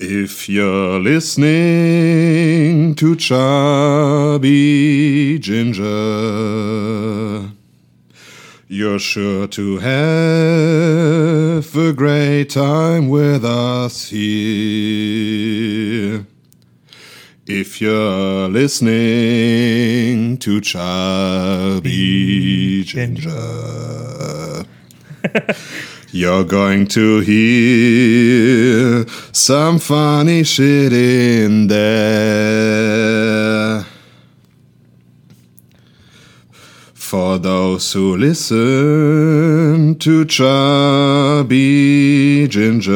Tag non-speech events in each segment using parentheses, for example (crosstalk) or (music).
If you're listening to Chubby Ginger, you're sure to have a great time with us here. If you're listening to Chubby Ginger. (laughs) You're going to hear some funny shit in there. For those who listen to Chubby Ginger,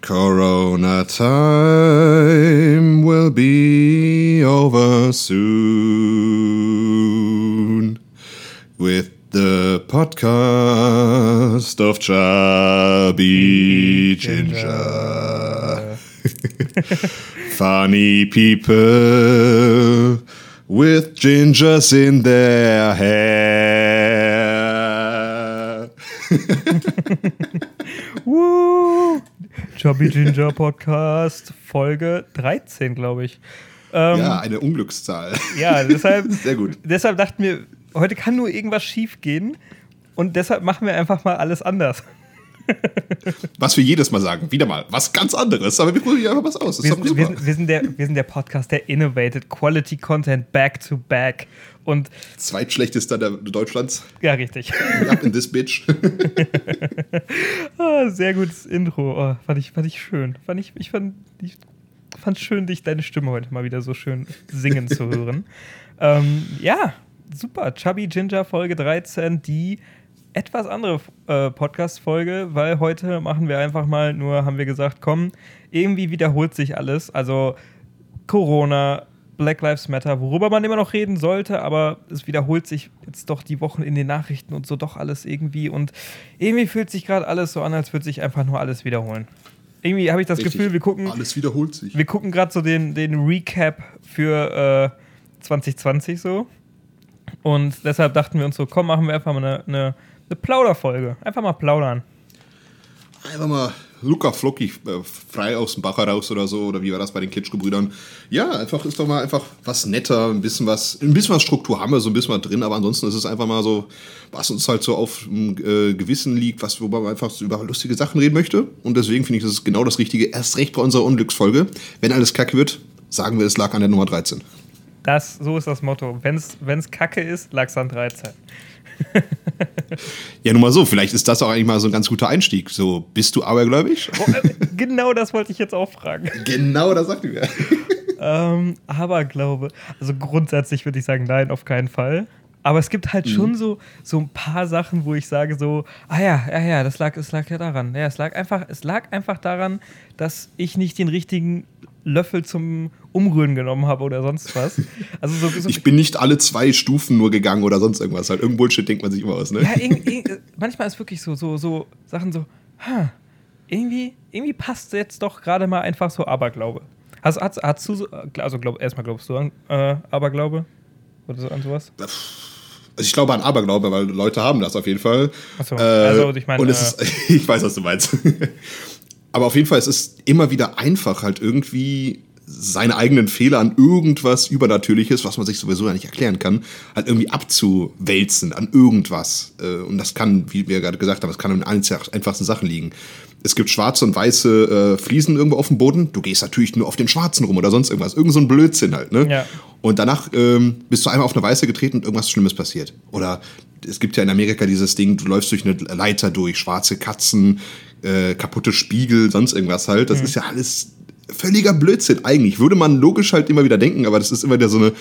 Corona time will be over soon. Podcast of Chubby Ginger. (laughs) Funny people with gingers in their hair. (laughs) Woo! Chubby Ginger Podcast, Folge 13, glaube ich. Ähm, ja, eine Unglückszahl. Ja, deshalb, (laughs) Sehr gut. deshalb dachten wir, heute kann nur irgendwas schief gehen und deshalb machen wir einfach mal alles anders. Was wir jedes Mal sagen, wieder mal, was ganz anderes, aber wir probieren einfach was aus. Wir, wir, sind, wir, sind der, wir sind der Podcast, der innovated Quality Content back to back. Und Zweitschlechtester der Deutschlands. Ja, richtig. Up in this bitch. (laughs) ah, sehr gutes Intro. Oh, fand, ich, fand ich schön. Fand ich, ich fand ich fand schön, dich deine Stimme heute mal wieder so schön singen zu hören. (laughs) ähm, ja, super. Chubby Ginger Folge 13, die etwas andere äh, Podcast-Folge, weil heute machen wir einfach mal nur, haben wir gesagt, komm, irgendwie wiederholt sich alles. Also Corona, Black Lives Matter, worüber man immer noch reden sollte, aber es wiederholt sich jetzt doch die Wochen in den Nachrichten und so doch alles irgendwie. Und irgendwie fühlt sich gerade alles so an, als würde sich einfach nur alles wiederholen. Irgendwie habe ich das Richtig. Gefühl, wir gucken. Alles wiederholt sich. Wir gucken gerade so den, den Recap für äh, 2020 so. Und deshalb dachten wir uns so, komm, machen wir einfach mal eine, eine, eine Plauderfolge. Einfach mal plaudern. Einfach mal Luca Flocki äh, frei aus dem Bach heraus oder so, oder wie war das bei den Kitschgebrüdern? Ja, einfach ist doch mal einfach was netter, ein bisschen was, ein bisschen was Struktur haben wir, so ein bisschen was drin, aber ansonsten ist es einfach mal so, was uns halt so auf dem äh, Gewissen liegt, was, worüber man einfach so über lustige Sachen reden möchte. Und deswegen finde ich, das ist genau das Richtige. Erst recht bei unserer Unglücksfolge. Wenn alles kacke wird, sagen wir, es lag an der Nummer 13. Das, so ist das Motto. Wenn es kacke ist, lag es an 13. (laughs) ja, nun mal so, vielleicht ist das auch eigentlich mal so ein ganz guter Einstieg. So, bist du abergläubig? Oh, äh, genau das wollte ich jetzt auch fragen. (laughs) Genau das sagte mir. (laughs) ähm, Aberglaube. Also grundsätzlich würde ich sagen, nein, auf keinen Fall. Aber es gibt halt mhm. schon so, so ein paar Sachen, wo ich sage so, ah ja, ja, ja, das lag, es lag ja daran. Ja, es lag einfach, es lag einfach daran, dass ich nicht den richtigen Löffel zum Umrühren genommen habe oder sonst was. Also so, so ich bin nicht alle zwei Stufen nur gegangen oder sonst irgendwas. Halt irgendein Bullshit denkt man sich immer aus, ne? Ja, irg, irg, manchmal ist wirklich so, so, so Sachen so, ha, irgendwie, irgendwie passt jetzt doch gerade mal einfach so Aberglaube. Hast, hast, hast du, also glaub, erstmal glaubst du an äh, Aberglaube? Oder so an sowas? Also ich glaube an Aberglaube, weil Leute haben das auf jeden Fall. Achso, äh, also ich meine. Und es äh, ist, (laughs) ich weiß, was du meinst. (laughs) Aber auf jeden Fall, es ist immer wieder einfach, halt irgendwie seine eigenen Fehler an irgendwas Übernatürliches, was man sich sowieso ja nicht erklären kann, halt irgendwie abzuwälzen an irgendwas. Äh, und das kann, wie wir gerade gesagt haben, es kann an allen einfachsten Sachen liegen. Es gibt schwarze und weiße äh, Fliesen irgendwo auf dem Boden. Du gehst natürlich nur auf den schwarzen rum oder sonst irgendwas. Irgend so ein Blödsinn halt, ne? Ja. Und danach ähm, bist du einmal auf eine weiße getreten und irgendwas Schlimmes passiert. Oder es gibt ja in Amerika dieses Ding, du läufst durch eine Leiter durch, schwarze Katzen, äh, kaputte Spiegel, sonst irgendwas halt. Das mhm. ist ja alles völliger Blödsinn eigentlich. Würde man logisch halt immer wieder denken, aber das ist immer wieder so eine,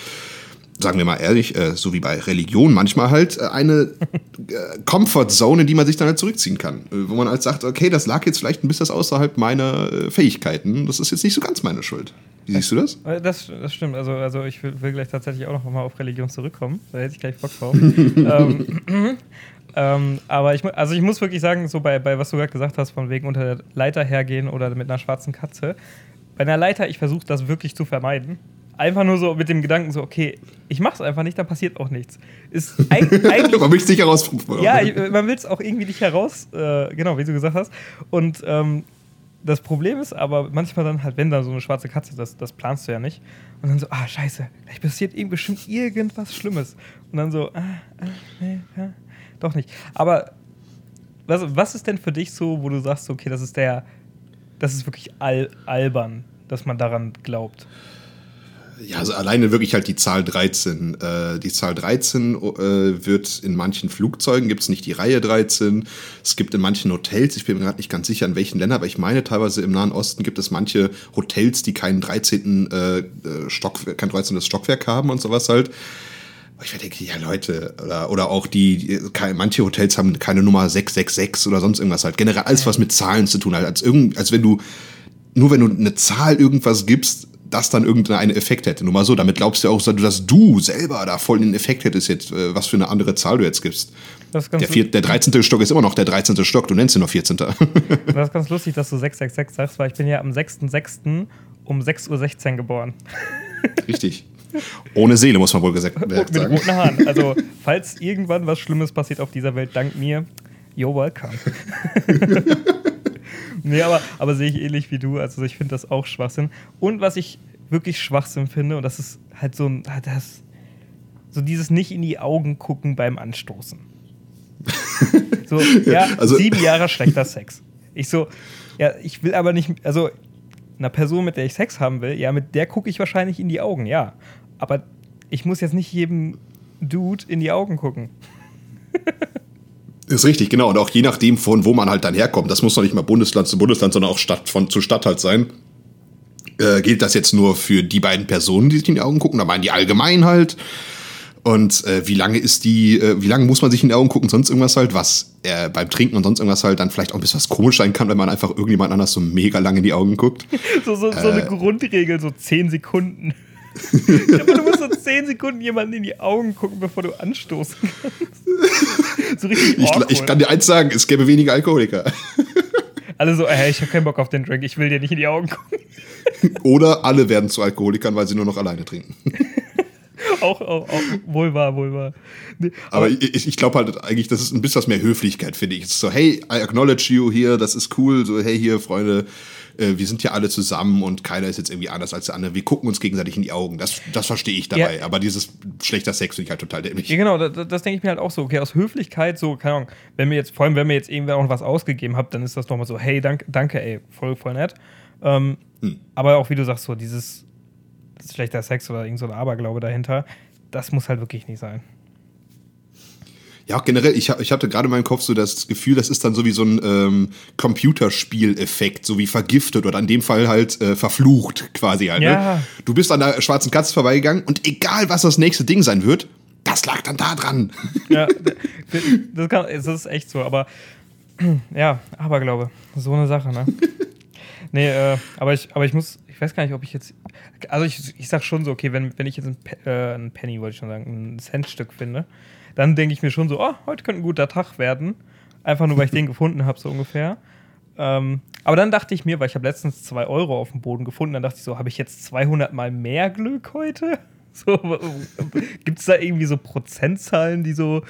sagen wir mal ehrlich, äh, so wie bei Religion manchmal halt, äh, eine äh, Comfort-Zone, in die man sich dann halt zurückziehen kann. Äh, wo man halt sagt, okay, das lag jetzt vielleicht ein bisschen außerhalb meiner äh, Fähigkeiten. Das ist jetzt nicht so ganz meine Schuld. Wie siehst du das? Äh, das, das stimmt. Also, also ich will, will, gleich tatsächlich auch noch mal auf Religion zurückkommen. Da hätte ich gleich Bock drauf. (laughs) ähm, (clears throat) ähm, aber ich, also ich muss wirklich sagen, so bei, bei was du gerade gesagt hast, von wegen unter der Leiter hergehen oder mit einer schwarzen Katze. Bei einer Leiter, ich versuche das wirklich zu vermeiden. Einfach nur so mit dem Gedanken so, okay, ich mach's einfach nicht, dann passiert auch nichts. Ist (laughs) eigentlich, man will es nicht herausfinden. Ja, man will es auch irgendwie nicht heraus, äh, genau, wie du gesagt hast. Und ähm, das Problem ist aber manchmal dann halt, wenn da so eine schwarze Katze, das, das planst du ja nicht. Und dann so, ah, scheiße, gleich passiert ihm bestimmt irgendwas Schlimmes. Und dann so, ah, ah, nee, ja, doch nicht. Aber was, was ist denn für dich so, wo du sagst, okay, das ist der, das ist wirklich al albern, dass man daran glaubt? Ja, also alleine wirklich halt die Zahl 13. Äh, die Zahl 13 äh, wird in manchen Flugzeugen, gibt es nicht die Reihe 13. Es gibt in manchen Hotels, ich bin mir gerade nicht ganz sicher, in welchen Ländern, aber ich meine, teilweise im Nahen Osten gibt es manche Hotels, die keinen 13. Äh, Stock, kein 13. Stockwerk haben und sowas halt. Ich denke, ja Leute, oder, oder auch die, die, manche Hotels haben keine Nummer 666 oder sonst irgendwas halt. Generell alles, was mit Zahlen zu tun hat. Als, irgend, als wenn du, nur wenn du eine Zahl irgendwas gibst, das dann irgendeinen Effekt hätte. Nur mal so, damit glaubst du auch, dass du selber da voll den Effekt hättest, jetzt, äh, was für eine andere Zahl du jetzt gibst. Der, vier, der 13. Stock ist immer noch der 13. Stock, du nennst ihn noch 14. (laughs) das ist ganz lustig, dass du 666 sagst, weil ich bin ja am 6.6. um 6.16 Uhr geboren. (laughs) Richtig. Ohne Seele, muss man wohl gesagt sagen. Mit roten Haaren. Also, falls irgendwann was Schlimmes passiert auf dieser Welt, dank mir, you're welcome. (laughs) nee, aber, aber sehe ich ähnlich wie du. Also ich finde das auch Schwachsinn. Und was ich wirklich Schwachsinn finde, und das ist halt so ein, das, so dieses nicht in die Augen gucken beim Anstoßen. so, (laughs) ja, also, sieben Jahre schlechter Sex. Ich so, ja, ich will aber nicht, also einer Person, mit der ich Sex haben will, ja, mit der gucke ich wahrscheinlich in die Augen, ja. Aber ich muss jetzt nicht jedem Dude in die Augen gucken. (laughs) Ist richtig, genau. Und auch je nachdem, von wo man halt dann herkommt, das muss doch nicht mal Bundesland zu Bundesland, sondern auch Stadt von zu Stadt halt sein. Äh, gilt das jetzt nur für die beiden Personen, die sich in die Augen gucken? Da meinen die allgemein halt. Und äh, wie lange ist die, äh, wie lange muss man sich in die Augen gucken, sonst irgendwas halt, was äh, beim Trinken und sonst irgendwas halt dann vielleicht auch ein bisschen was komisch sein kann, wenn man einfach irgendjemand anders so mega lange in die Augen guckt. (laughs) so, so, so eine äh. Grundregel, so zehn Sekunden. (laughs) Aber du musst so 10 Sekunden jemanden in die Augen gucken, bevor du anstoßen kannst. (laughs) so richtig ich, ich, kann dir eins sagen, es gäbe weniger Alkoholiker. (laughs) Alle so, hey, ich habe keinen Bock auf den Drink, ich will dir nicht in die Augen gucken. (laughs) Oder alle werden zu Alkoholikern, weil sie nur noch alleine trinken. (laughs) auch, auch, auch, wohl wahr, wohl wahr. Nee, aber, aber, ich, ich glaube halt eigentlich, das ist ein bisschen was mehr Höflichkeit, finde ich. Es ist so, hey, I acknowledge you hier, das ist cool. So, hey, hier, Freunde, äh, wir sind ja alle zusammen und keiner ist jetzt irgendwie anders als der andere. Wir gucken uns gegenseitig in die Augen. Das, das verstehe ich dabei. Ja. Aber dieses schlechter Sex finde ich halt total dämlich. Ja, genau, das, das denke ich mir halt auch so. Okay, aus Höflichkeit, so, keine Ahnung, wenn mir jetzt, vor allem wenn mir jetzt irgendwer auch was ausgegeben habt, dann ist das doch mal so, hey, danke, danke ey, voll, voll nett. Ähm, hm. Aber auch wie du sagst, so dieses schlechter Sex oder irgend so ein Aberglaube dahinter, das muss halt wirklich nicht sein. Ja, generell, ich, ich hatte gerade in meinem Kopf so das Gefühl, das ist dann so wie so ein ähm, Computerspieleffekt, so wie vergiftet oder in dem Fall halt äh, verflucht quasi halt. Ne? Ja. Ne? Du bist an der schwarzen Katze vorbeigegangen und egal, was das nächste Ding sein wird, das lag dann da dran. (laughs) Ja, das, kann, das ist echt so, aber ja, Aberglaube, so eine Sache, ne? (laughs) nee, äh, aber, ich, aber ich muss, ich weiß gar nicht, ob ich jetzt, also ich, ich sag schon so, okay, wenn, wenn ich jetzt ein, äh, ein Penny, wollte ich schon sagen, ein Centstück finde, dann denke ich mir schon so, oh, heute könnte ein guter Tag werden. Einfach nur, weil ich den (laughs) gefunden habe, so ungefähr. Ähm, aber dann dachte ich mir, weil ich habe letztens zwei Euro auf dem Boden gefunden, dann dachte ich so, habe ich jetzt 200 mal mehr Glück heute? (laughs) So, Gibt es da irgendwie so Prozentzahlen, die so,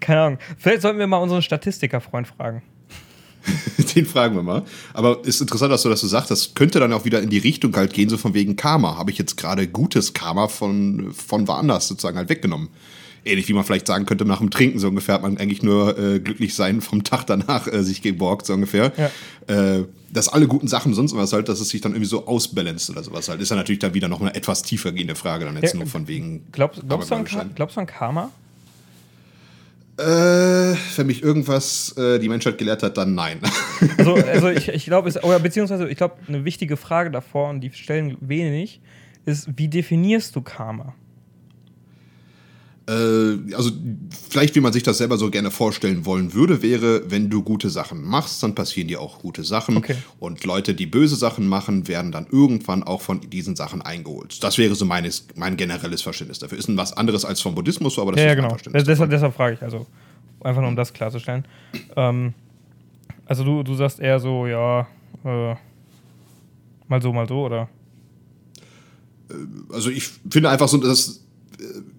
keine Ahnung. Vielleicht sollten wir mal unseren Statistiker-Freund fragen. (laughs) Den fragen wir mal. Aber ist interessant, dass du das so sagst. Das könnte dann auch wieder in die Richtung halt gehen, so von wegen Karma. Habe ich jetzt gerade gutes Karma von, von woanders sozusagen halt weggenommen ähnlich wie man vielleicht sagen könnte, nach dem Trinken so ungefähr hat man eigentlich nur äh, glücklich sein vom Tag danach äh, sich geborgt, so ungefähr. Ja. Äh, dass alle guten Sachen sonst was halt, dass es sich dann irgendwie so ausbalanced oder sowas halt, ist ja natürlich dann wieder noch eine etwas tiefer gehende Frage, dann jetzt ja, nur von wegen. Glaubst, glaubst, du, an, glaubst du an Karma? Äh, wenn mich irgendwas äh, die Menschheit gelehrt hat, dann nein. (laughs) Also, also ich, ich glaube, oder beziehungsweise ich glaube, eine wichtige Frage davor, und die stellen wenig, ist, wie definierst du Karma? Äh, also vielleicht wie man sich das selber so gerne vorstellen wollen würde, wäre, wenn du gute Sachen machst, dann passieren dir auch gute Sachen. Okay. Und Leute, die böse Sachen machen, werden dann irgendwann auch von diesen Sachen eingeholt. Das wäre so meines, mein generelles Verständnis dafür. Ist ein was anderes als vom Buddhismus, aber das ja, ist ja, genau. Verständnis. Deshalb, deshalb, frage ich, also einfach nur um das klarzustellen. Ähm, also du, du sagst eher so, ja, äh, mal so, mal so, oder? Äh, also ich finde einfach so, dass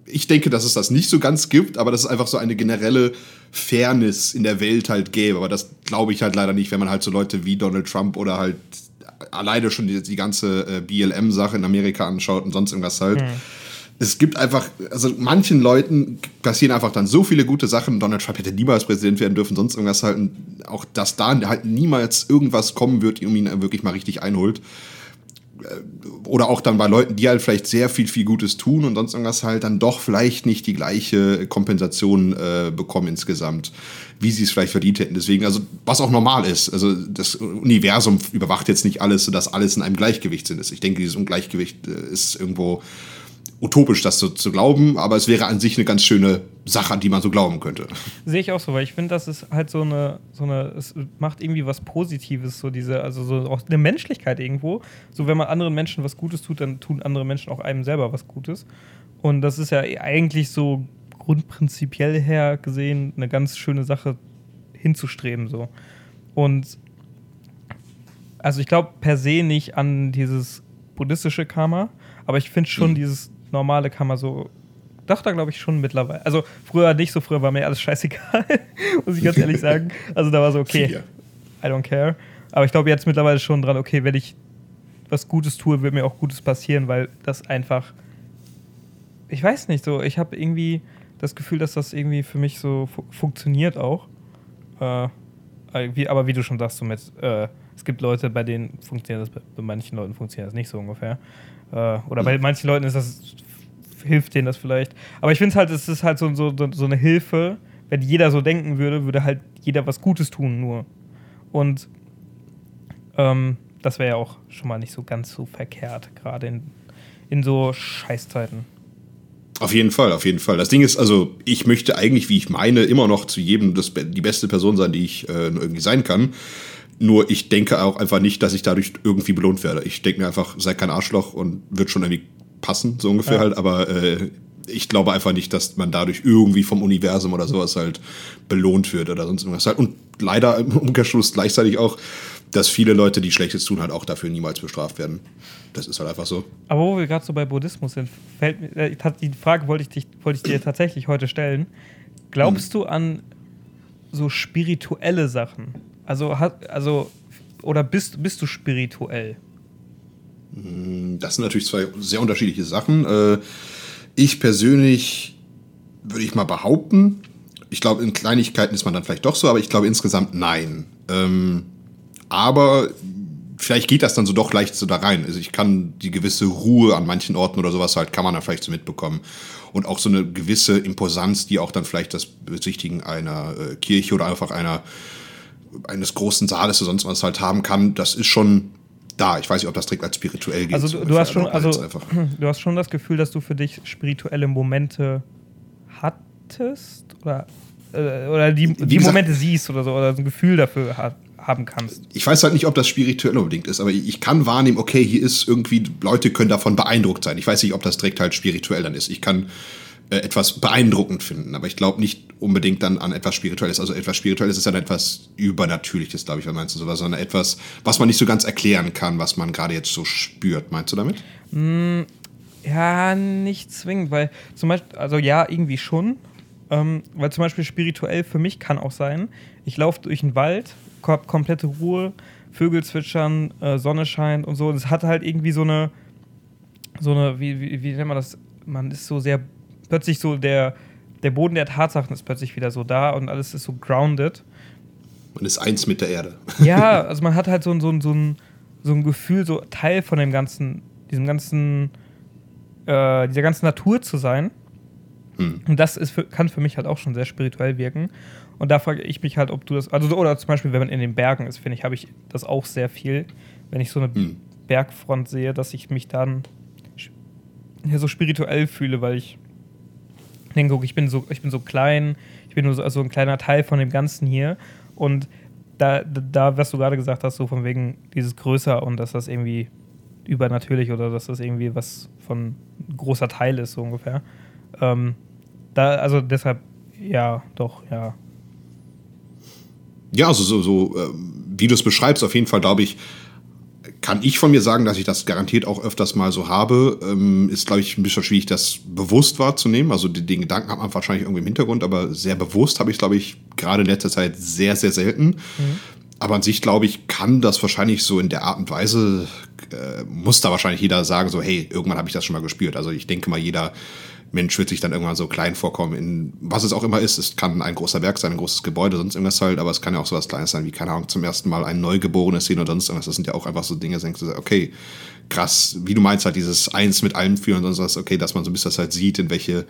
ich denke, dass es das nicht so ganz gibt, aber dass es einfach so eine generelle Fairness in der Welt halt gäbe. Aber das glaube ich halt leider nicht, wenn man halt so Leute wie Donald Trump oder halt alleine schon die, die ganze äh, BLM-Sache in Amerika anschaut und sonst irgendwas halt. Mhm. Es gibt einfach, also manchen Leuten passieren einfach dann so viele gute Sachen. Donald Trump hätte niemals Präsident werden dürfen, sonst irgendwas halt. Und auch, dass da halt niemals irgendwas kommen wird, um ihn wirklich mal richtig einholt oder auch dann bei Leuten, die halt vielleicht sehr viel, viel Gutes tun und sonst irgendwas halt dann doch vielleicht nicht die gleiche Kompensation äh, bekommen insgesamt, wie sie es vielleicht verdient hätten. Deswegen, also was auch normal ist, also das Universum überwacht jetzt nicht alles, sodass alles in einem Gleichgewicht sind. Ich denke, dieses Ungleichgewicht äh, ist irgendwo utopisch, das so zu glauben, aber es wäre an sich eine ganz schöne Sache, an die man so glauben könnte. Sehe ich auch so, weil ich finde, das ist halt so eine, so eine, es macht irgendwie was Positives, so diese, also so auch eine Menschlichkeit irgendwo. So, wenn man anderen Menschen was Gutes tut, dann tun andere Menschen auch einem selber was Gutes. Und das ist ja eigentlich so grundprinzipiell her gesehen eine ganz schöne Sache hinzustreben, so. Und also ich glaube per se nicht an dieses buddhistische Karma, aber ich finde schon mhm. dieses normale kann man so. Doch, da glaube ich schon mittlerweile. Also früher nicht so, früher war mir alles scheißegal, (laughs) muss ich ganz ehrlich sagen. Also da war so, okay, I don't care. Aber ich glaube jetzt mittlerweile schon dran, okay, wenn ich was Gutes tue, wird mir auch Gutes passieren, weil das einfach. Ich weiß nicht, so, ich habe irgendwie das Gefühl, dass das irgendwie für mich so fu funktioniert auch. Äh, wie, aber wie du schon sagst, so mit, äh, es gibt Leute, bei denen funktioniert das, bei manchen Leuten funktioniert das nicht so ungefähr. Äh, oder bei manchen Leuten ist das, hilft denen das vielleicht. Aber ich finde halt, es ist halt so, so, so eine Hilfe. Wenn jeder so denken würde, würde halt jeder was Gutes tun, nur. Und ähm, das wäre ja auch schon mal nicht so ganz so verkehrt, gerade in, in so Scheißzeiten. Auf jeden Fall, auf jeden Fall. Das Ding ist, also ich möchte eigentlich, wie ich meine, immer noch zu jedem das, die beste Person sein, die ich äh, irgendwie sein kann. Nur ich denke auch einfach nicht, dass ich dadurch irgendwie belohnt werde. Ich denke mir einfach, sei kein Arschloch und wird schon irgendwie passen, so ungefähr ja. halt. Aber äh, ich glaube einfach nicht, dass man dadurch irgendwie vom Universum oder sowas halt belohnt wird oder sonst irgendwas halt. Und leider im (laughs) Umkehrschluss gleichzeitig auch, dass viele Leute, die Schlechtes tun, halt auch dafür niemals bestraft werden. Das ist halt einfach so. Aber wo wir gerade so bei Buddhismus sind, fällt mir, äh, die Frage wollte ich, dich, wollte ich dir tatsächlich heute stellen. Glaubst hm. du an so spirituelle Sachen? Also, also oder bist, bist du spirituell? Hm, das sind natürlich zwei sehr unterschiedliche Sachen. Äh, ich persönlich würde ich mal behaupten, ich glaube, in Kleinigkeiten ist man dann vielleicht doch so, aber ich glaube insgesamt nein. Ähm, aber vielleicht geht das dann so doch leicht so da rein. Also ich kann die gewisse Ruhe an manchen Orten oder sowas halt, kann man dann vielleicht so mitbekommen. Und auch so eine gewisse Imposanz, die auch dann vielleicht das Besichtigen einer äh, Kirche oder einfach einer eines großen Saales oder sonst was halt haben kann, das ist schon da. Ich weiß nicht, ob das direkt als spirituell geht. Also du, du hast schon, also du hast schon das Gefühl, dass du für dich spirituelle Momente hattest oder äh, oder die, die gesagt, Momente siehst oder so oder ein Gefühl dafür hat, haben kannst. Ich weiß halt nicht, ob das spirituell unbedingt ist, aber ich kann wahrnehmen, okay, hier ist irgendwie Leute können davon beeindruckt sein. Ich weiß nicht, ob das direkt halt spirituell dann ist. Ich kann äh, etwas beeindruckend finden. Aber ich glaube nicht unbedingt dann an etwas Spirituelles. Also etwas Spirituelles ist ja etwas Übernatürliches, glaube ich, was meinst du sowas, sondern etwas, was man nicht so ganz erklären kann, was man gerade jetzt so spürt. Meinst du damit? Mm, ja, nicht zwingend, weil zum Beispiel, also ja, irgendwie schon. Ähm, weil zum Beispiel spirituell für mich kann auch sein, ich laufe durch den Wald, hab komplette Ruhe, Vögel zwitschern, äh, Sonne scheint und so. Es hat halt irgendwie so eine, so eine, wie, wie, wie nennt man das? Man ist so sehr plötzlich so der, der Boden der Tatsachen ist plötzlich wieder so da und alles ist so grounded. Man ist eins mit der Erde. (laughs) Ja, (laughs) also man hat halt so, so, so, ein, so ein Gefühl, so Teil von dem ganzen, diesem ganzen, äh, dieser ganzen Natur zu sein. Hm. Und das ist für, kann für mich halt auch schon sehr spirituell wirken. Und da frage ich mich halt, ob du das, also oder zum Beispiel, wenn man in den Bergen ist, finde ich, habe ich das auch sehr viel, wenn ich so eine hm. Bergfront sehe, dass ich mich dann ja, so spirituell fühle, weil ich denke, guck, ich bin so, ich bin so klein, ich bin nur so also ein kleiner Teil von dem Ganzen hier. Und da, da, was du gerade gesagt hast, so von wegen dieses größer und dass das irgendwie übernatürlich oder dass das irgendwie was von großer Teil ist, so ungefähr. Ähm, da, also deshalb, ja, doch, ja. Ja, also so, so äh, wie du es beschreibst, auf jeden Fall, glaube ich, kann ich von mir sagen, dass ich das garantiert auch öfters mal so habe. Ähm, ist, glaube ich, ein bisschen schwierig, das bewusst wahrzunehmen. Also den, den Gedanken hat man wahrscheinlich irgendwie im Hintergrund, aber sehr bewusst habe ich, glaube ich, gerade in letzter Zeit sehr, sehr selten. Mhm. Aber an sich, glaube ich, kann das wahrscheinlich so in der Art und Weise, äh, muss da wahrscheinlich jeder sagen, so, hey, irgendwann habe ich das schon mal gespürt. Also ich denke mal, jeder Mensch wird sich dann irgendwann so klein vorkommen, in was es auch immer ist. Es kann ein großer Werk sein, ein großes Gebäude, sonst irgendwas halt, aber es kann ja auch so was Kleines sein, wie, keine Ahnung, zum ersten Mal ein Neugeborenes sehen oder sonst irgendwas. Das sind ja auch einfach so Dinge, denkst du, okay, krass, wie du meinst, halt dieses Eins mit allem führen und sonst was, okay, dass man so ein bisschen das halt sieht, in welche,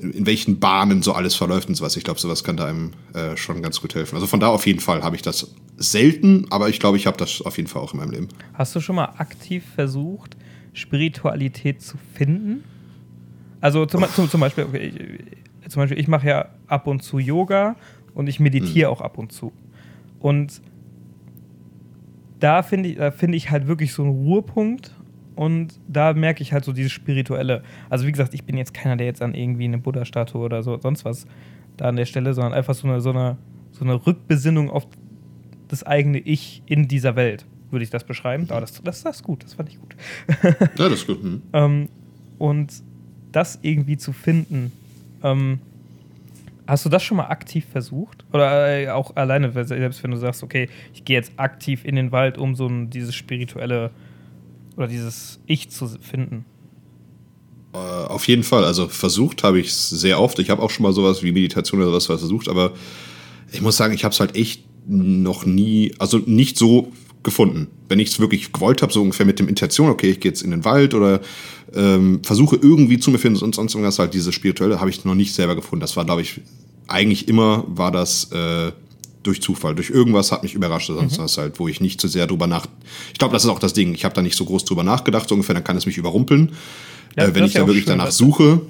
in welchen Bahnen so alles verläuft und sowas. Ich glaube, sowas kann da einem äh, schon ganz gut helfen. Also von da auf jeden Fall habe ich das selten, aber ich glaube, ich habe das auf jeden Fall auch in meinem Leben. Hast du schon mal aktiv versucht, Spiritualität zu finden? Also zum, zum, zum Beispiel, okay, ich, zum Beispiel, ich mache ja ab und zu Yoga und ich meditiere mhm. auch ab und zu. Und da finde ich, find ich halt wirklich so einen Ruhepunkt und da merke ich halt so dieses Spirituelle. Also wie gesagt, ich bin jetzt keiner, der jetzt an irgendwie eine Buddha-Statue oder so sonst was da an der Stelle, sondern einfach so eine, so eine, so eine Rückbesinnung auf das eigene Ich in dieser Welt, würde ich das beschreiben. Aber das, das, das ist gut, das fand ich gut. ja, das ist gut. Mhm. (laughs) ähm, und das irgendwie zu finden. Ähm, hast du das schon mal aktiv versucht? Oder äh, auch alleine, selbst wenn du sagst, okay, ich gehe jetzt aktiv in den Wald, um so ein, dieses spirituelle oder dieses Ich zu finden? Äh, auf jeden Fall. Also versucht habe ich es sehr oft. Ich habe auch schon mal sowas wie Meditation oder was versucht, aber ich muss sagen, ich habe es halt echt noch nie, also nicht so gefunden. Wenn ich es wirklich gewollt habe, so ungefähr mit dem Intention, okay, ich gehe jetzt in den Wald oder ähm, versuche irgendwie zu mir finden und sonst irgendwas, halt diese spirituelle, habe ich noch nicht selber gefunden. Das war, glaube ich, eigentlich immer war das äh, durch Zufall, durch irgendwas hat mich überrascht, sonst mhm. was halt, wo ich nicht zu sehr drüber nach. Ich glaube, das ist auch das Ding. Ich habe da nicht so groß drüber nachgedacht, so ungefähr, dann kann es mich überrumpeln. Ja, äh, wenn ich da wirklich schön, danach suche,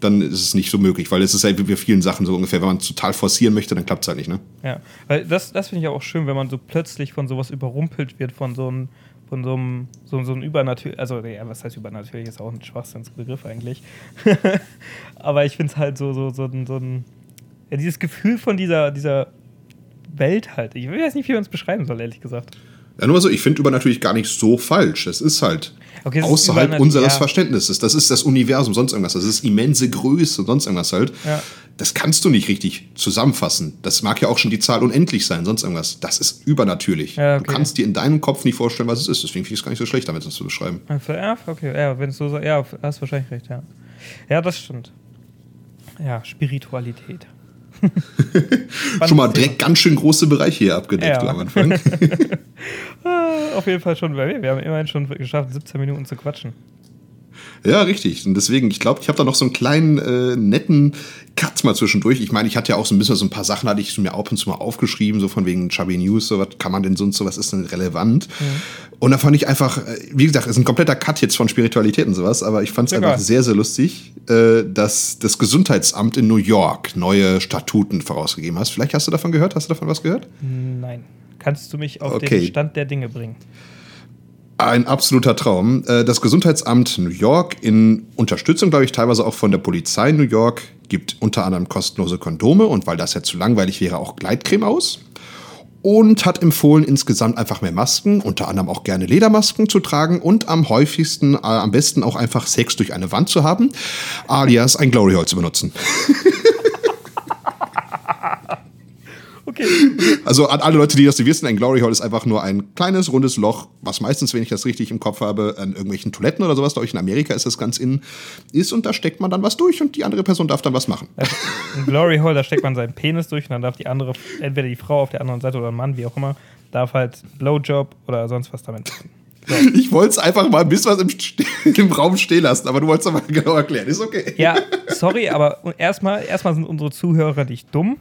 dann ist es nicht so möglich, weil es ist halt wie bei vielen Sachen so ungefähr, wenn man total forcieren möchte, dann klappt es halt nicht, ne? Ja, weil das, das finde ich auch schön, wenn man so plötzlich von sowas überrumpelt wird, von so einem von so einem, so, so einem übernatürlich, also ja, was heißt übernatürlich, ist auch ein Schwachsinnsbegriff eigentlich. (laughs) Aber ich finde es halt so, so, so, so ein, ja, dieses Gefühl von dieser, dieser Welt halt. Ich weiß nicht, wie man es beschreiben soll, ehrlich gesagt. Ja, nur so, ich finde übernatürlich gar nicht so falsch. Es ist halt okay, außerhalb unseres ja. Verständnisses. Das ist das Universum, sonst irgendwas. Das ist immense Größe, sonst irgendwas halt. Ja. Das kannst du nicht richtig zusammenfassen. Das mag ja auch schon die Zahl unendlich sein, sonst irgendwas. Das ist übernatürlich. Ja, okay. Du kannst dir in deinem Kopf nicht vorstellen, was es ist. Deswegen finde ich es gar nicht so schlecht, damit das zu beschreiben. Ja, okay. Ja, wenn es so ja, hast wahrscheinlich recht, ja. Ja, das stimmt. Ja, Spiritualität. (laughs) schon mal direkt ganz schön große Bereiche hier abgedeckt ja. am Anfang. (laughs) Ah, auf jeden Fall schon, weil wir haben immerhin schon geschafft, 17 Minuten zu quatschen. Ja, richtig. Und deswegen, ich glaube, ich habe da noch so einen kleinen, äh, netten Cut mal zwischendurch. Ich meine, ich hatte ja auch so ein bisschen so ein paar Sachen, hatte ich mir ab und zu mal aufgeschrieben, so von wegen Chubby News, so was kann man denn sonst so, was ist denn relevant? Mhm. Und da fand ich einfach, äh, wie gesagt, es ist ein kompletter Cut jetzt von Spiritualität und sowas, aber ich fand es einfach sehr, sehr lustig, äh, dass das Gesundheitsamt in New York neue Statuten vorausgegeben hast. Vielleicht hast du davon gehört? Hast du davon was gehört? Nein. Kannst du mich auf okay. den Stand der Dinge bringen? Ein absoluter Traum. Äh, das Gesundheitsamt New York in Unterstützung, glaube ich, teilweise auch von der Polizei New York gibt unter anderem kostenlose Kondome und weil das ja zu langweilig wäre, auch Gleitcreme aus. Und hat empfohlen, insgesamt einfach mehr Masken, unter anderem auch gerne Ledermasken zu tragen und am häufigsten, äh, am besten auch einfach Sex durch eine Wand zu haben, alias ein Glory Hole zu benutzen. (laughs) Okay. Also an alle Leute, die das nicht wissen, ein Glory Hole ist einfach nur ein kleines, rundes Loch, was meistens, wenn ich das richtig im Kopf habe, an irgendwelchen Toiletten oder sowas, glaube ich, in Amerika ist das ganz in, ist und da steckt man dann was durch und die andere Person darf dann was machen. Ein Glory Hole, da steckt man seinen Penis durch und dann darf die andere, entweder die Frau auf der anderen Seite oder ein Mann, wie auch immer, darf halt Blowjob oder sonst was damit machen. So. Ich wollte es einfach mal ein bisschen was im, im, Raum stehen lassen, aber du wolltest es mal genau erklären. Ist okay. Ja, sorry, aber erstmal, erstmal sind unsere Zuhörer nicht dumm.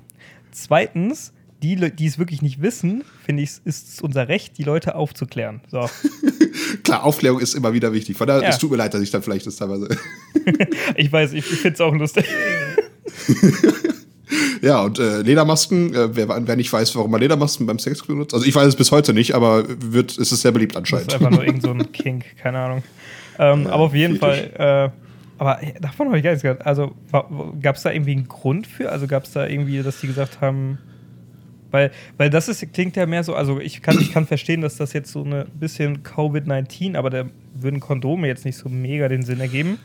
Zweitens, die, die es wirklich nicht wissen, finde ich, ist es unser Recht, die Leute aufzuklären. So. (laughs) Klar, Aufklärung ist immer wieder wichtig. Von daher, ja. es tut mir leid, dass ich dann vielleicht das teilweise. (laughs) ich weiß, ich, ich finde es auch lustig. (laughs) ja, und äh, Ledermasken, äh, wer, wer, nicht weiß, warum man Ledermasken beim Sex benutzt, also ich weiß es bis heute nicht, aber wird, ist es sehr beliebt anscheinend. Das ist einfach nur irgend so ein Kink, keine Ahnung. Ähm, ja, aber auf jeden Fall, äh, aber davon habe ich gar nichts gehört. Also gab es da irgendwie einen Grund für? Also gab es da irgendwie, dass die gesagt haben, Weil, weil das ist, klingt ja mehr so, also ich kann, ich kann verstehen, dass das jetzt so ein bisschen Covid-19, aber da würden Kondome jetzt nicht so mega den Sinn ergeben.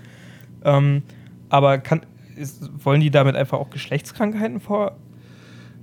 Ähm, aber kann, ist, wollen die damit einfach auch Geschlechtskrankheiten vor,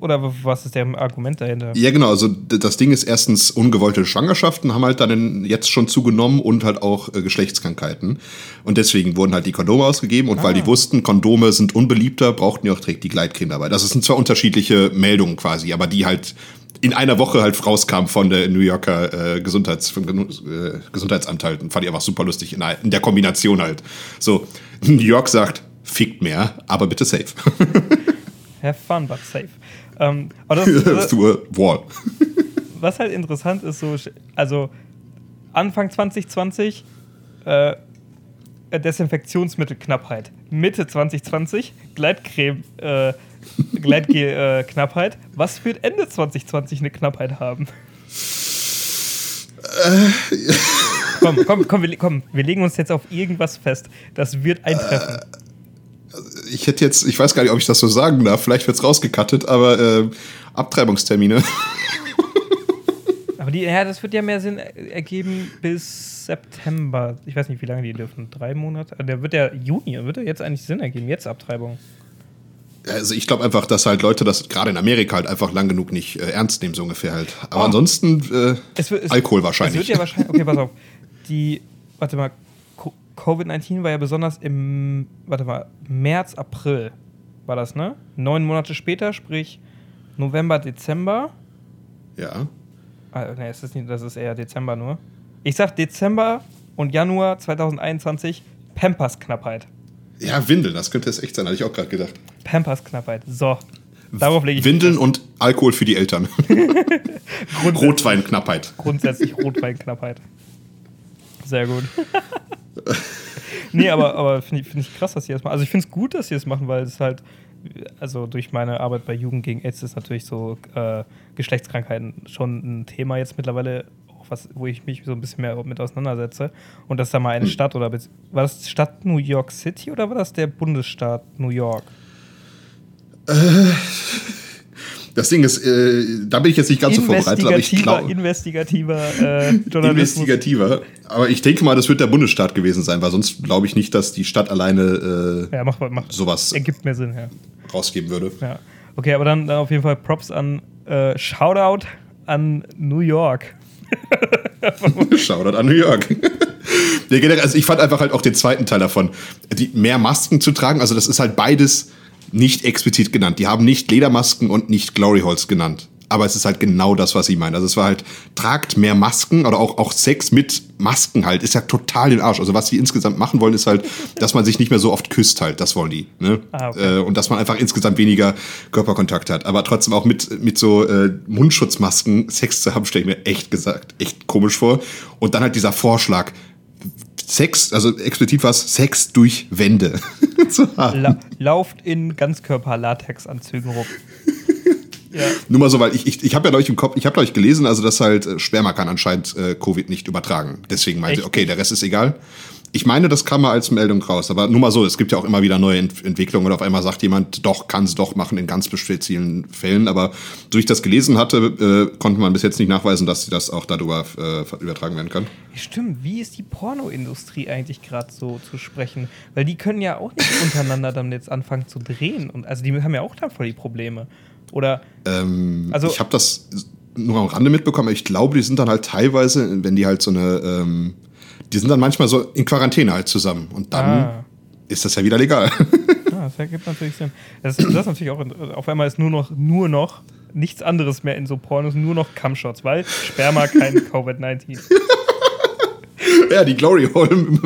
oder was ist der Argument dahinter? Ja, genau. Also das Ding ist erstens, ungewollte Schwangerschaften haben halt dann jetzt schon zugenommen und halt auch äh, Geschlechtskrankheiten. Und deswegen wurden halt die Kondome ausgegeben. Und ah. weil die wussten, Kondome sind unbeliebter, brauchten die auch direkt die Gleitcreme dabei. Das sind zwar unterschiedliche Meldungen quasi, aber die halt in einer Woche halt rauskam von der New Yorker äh, Gesundheits, vom, äh, Gesundheitsamt halt. Und fand ich einfach super lustig in, in der Kombination halt. So, New York sagt, fickt mehr, aber bitte safe. (laughs) Have fun, but safe. Ähm, aber das, to a wall. was halt interessant ist, so, also Anfang 2020 äh, Desinfektionsmittelknappheit. Mitte 2020 Gleitcreme, äh, Gleitgel-Knappheit. (laughs) Äh, was wird Ende 2020 eine Knappheit haben? Äh. (laughs) komm, komm, komm wir, komm, wir legen uns jetzt auf irgendwas fest. Das wird eintreffen. Ich hätte jetzt, ich weiß gar nicht, ob ich das so sagen darf, vielleicht wird es rausgekattet, aber äh, Abtreibungstermine. Aber die, ja, das wird ja mehr Sinn ergeben bis September. Ich weiß nicht, wie lange die dürfen. Drei Monate? Der wird ja Juni, wird ja jetzt eigentlich Sinn ergeben, jetzt Abtreibung. Also ich glaube einfach, dass halt Leute das gerade in Amerika halt einfach lang genug nicht äh, ernst nehmen, so ungefähr halt. Aber oh. ansonsten äh, es wird, es, Alkohol wahrscheinlich. Es wird ja wahrscheinlich, okay, pass auf. Die, warte mal, Covid-19 war ja besonders im, warte mal, März, April war das, ne? Neun Monate später, sprich November, Dezember. Ja. Ah, ne, ist das, nicht, das ist eher Dezember nur. Ich sag Dezember und Januar 2021 Pampers-Knappheit. Ja, Windeln, das könnte es echt sein, hatte ich auch gerade gedacht. Pampers-Knappheit, so. Darauf lege ich Windeln und Alkohol für die Eltern. (laughs) (laughs) Rotweinknappheit. Grundsätzlich Rotweinknappheit. Sehr gut. (laughs) nee, aber, aber finde ich, find ich krass, dass sie das machen. Also ich finde es gut, dass sie das machen, weil es halt, also durch meine Arbeit bei Jugend gegen AIDS ist natürlich so äh, Geschlechtskrankheiten schon ein Thema jetzt mittlerweile, was, wo ich mich so ein bisschen mehr mit auseinandersetze. Und dass da mal eine Stadt oder war das Stadt New York City oder war das der Bundesstaat New York? Äh, das Ding ist, äh, da bin ich jetzt nicht ganz so vorbereitet, aber ich glaube. Investigativer äh, Journalismus. Investigativer. Aber ich denke mal, das wird der Bundesstaat gewesen sein, weil sonst glaube ich nicht, dass die Stadt alleine äh, ja, mach, mach, sowas ergibt mehr Sinn, ja. rausgeben würde. Ja. Okay, aber dann, dann auf jeden Fall Props an äh, Shoutout an New York. (laughs) Shoutout an New York. also ich fand einfach halt auch den zweiten Teil davon, die mehr Masken zu tragen. Also das ist halt beides nicht explizit genannt. Die haben nicht Ledermasken und nicht Glory Holes genannt. Aber es ist halt genau das, was sie meinen. Also es war halt, tragt mehr Masken oder auch, auch Sex mit Masken halt, ist ja total den Arsch. Also was sie insgesamt machen wollen, ist halt, dass man sich nicht mehr so oft küsst halt. Das wollen die. Ne? Ah, okay. äh, und dass man einfach insgesamt weniger Körperkontakt hat. Aber trotzdem auch mit, mit so äh, Mundschutzmasken Sex zu haben, stelle ich mir echt gesagt, echt komisch vor. Und dann halt dieser Vorschlag, Sex, also explizit was, Sex durch Wände (laughs) (laughs) zu haben. La lauft in Ganzkörper-Latexanzügen rum. (laughs) ja. Nur mal so, weil ich, ich, ich habe ja euch im Kopf, ich habe euch gelesen, also dass halt äh, Sperma kann anscheinend äh, Covid nicht übertragen. Deswegen meinte ich, okay, der Rest ist egal. Ich meine, das kam mal als Meldung raus, aber nur mal so, es gibt ja auch immer wieder neue Ent Entwicklungen und auf einmal sagt jemand, doch, kann es doch machen in ganz speziellen Fällen. Aber so ich das gelesen hatte, äh, konnte man bis jetzt nicht nachweisen, dass das auch darüber äh, übertragen werden kann. Stimmt, wie ist die Pornoindustrie eigentlich gerade so zu sprechen? Weil die können ja auch nicht untereinander dann jetzt anfangen zu drehen. Und also die haben ja auch dann voll die Probleme. Oder ähm, also ich habe das nur am Rande mitbekommen, aber ich glaube, die sind dann halt teilweise, wenn die halt so eine ähm, die sind dann manchmal so in Quarantäne halt zusammen. Und dann ah. ist das ja wieder legal. (laughs) Ah, das ergibt natürlich Sinn. Das, das ist natürlich auch, auf einmal ist nur noch, nur noch nichts anderes mehr in so Pornos, nur noch Cumshots, weil Sperma kein (laughs) Covid-19. (laughs) Ja, die Glory Hole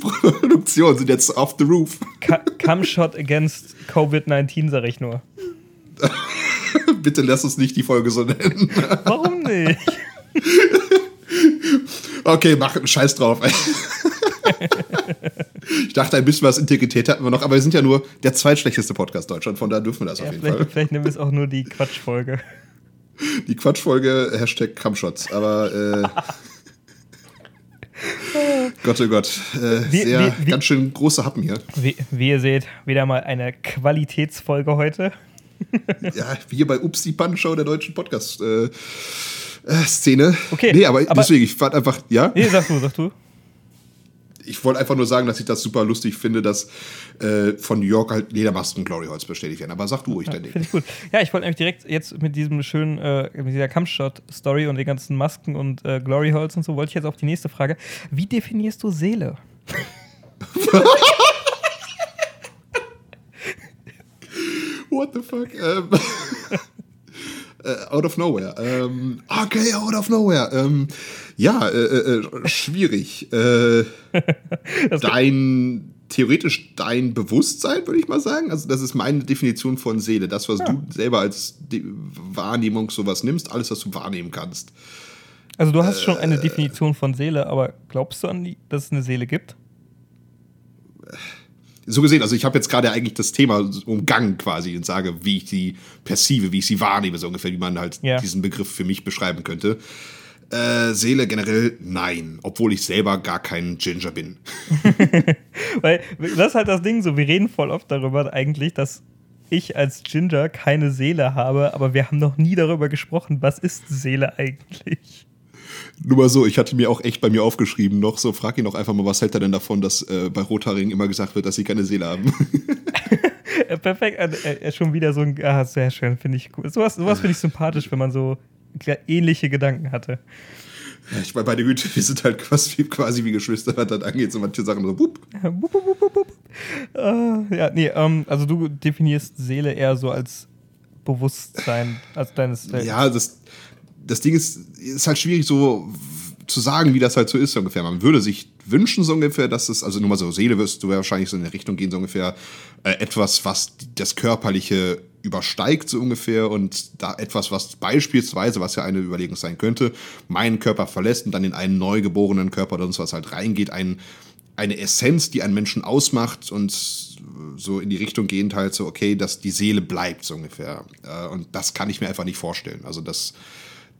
Produktion sind jetzt off the roof. Cumshot against Covid-19, sag ich nur. Bitte lass uns nicht die Folge so nennen. Warum nicht? Okay, mach einen Scheiß drauf. (laughs) ich dachte, ein bisschen was Integrität hatten wir noch, aber wir sind ja nur der zweitschlechteste Podcast Deutschland, von da dürfen wir das ja, auf jeden vielleicht, Fall. Vielleicht nehmen wir es auch nur die Quatschfolge. Die Quatschfolge, Hashtag Kampfschutz, aber äh, (laughs) Gott, oh Gott, äh, wie, sehr, wie, ganz schön große Happen hier. Wie, wie ihr seht, wieder mal eine Qualitätsfolge heute. ja, hier bei Ups die Pannenshow der deutschen Podcast-Szene. Äh, okay. Nee, aber, aber, deswegen, ich fand einfach, ja? Nee, sag du, sag du ich wollte einfach nur sagen, dass ich das super lustig finde, dass äh, von New York halt Ledermasken Glory Holes bestätigt werden. Aber sag du ruhig ja, dein Ding. Finde ich gut. Ja, ich wollte nämlich direkt jetzt mit diesem schönen, äh, mit dieser Kampfshot-Story und den ganzen Masken und äh, Glory Holes und so, wollte ich jetzt auf die nächste Frage. Wie definierst du Seele? (laughs) What the fuck? Ähm, äh, (laughs) out of nowhere. Ähm, okay, out of nowhere. Ähm, ja, äh, äh, äh schwierig. Äh, (laughs) dein theoretisch dein Bewusstsein, würde ich mal sagen. Also, das ist meine Definition von Seele. Das, was ja. du selber als Wahrnehmung sowas nimmst, alles, was du wahrnehmen kannst. Also, du hast schon eine äh. Definition von Seele, aber glaubst du an die, dass es eine Seele gibt? So gesehen, also ich habe jetzt gerade eigentlich das Thema umgangen quasi und sage, wie ich sie perceive, wie ich sie wahrnehme, so ungefähr, wie man halt ja. diesen Begriff für mich beschreiben könnte. Äh, Seele generell nein, obwohl ich selber gar kein Ginger bin. (laughs) Weil das ist halt das Ding so, wir reden voll oft darüber eigentlich, dass ich als Ginger keine Seele habe, aber wir haben noch nie darüber gesprochen, was ist Seele eigentlich? Nur mal so, ich hatte mir auch echt bei mir aufgeschrieben, noch so, frag ihn doch einfach mal, was hält er denn davon, dass äh, bei Rothaarigen immer gesagt wird, dass sie keine Seele haben. (laughs) Perfekt, äh, äh, schon wieder so ein, ah, sehr schön, finde ich cool. Sowas, sowas finde ich (laughs) sympathisch, wenn man so ähnliche Gedanken hatte. Ja, ich meine, meine Güte, wir sind halt quasi, quasi wie Geschwister, was das angeht, so manche Sachen so, bup. Bup, bup, bup, bup. Uh, ja, nee, ähm, also du definierst Seele eher so als Bewusstsein, als deines. Äh, ja, das, das Ding ist, ist halt schwierig so zu sagen, wie das halt so ist ungefähr. Man würde sich wünschen so ungefähr, dass es, also nur mal so Seele wirst du wahrscheinlich so in der Richtung gehen, so ungefähr äh, etwas, was das Körperliche übersteigt so ungefähr und da etwas, was beispielsweise, was ja eine Überlegung sein könnte, meinen Körper verlässt und dann in einen neugeborenen Körper oder sonst was halt reingeht, ein, eine Essenz, die einen Menschen ausmacht und so in die Richtung gehend halt so, okay, dass die Seele bleibt so ungefähr. Äh, und das kann ich mir einfach nicht vorstellen. Also das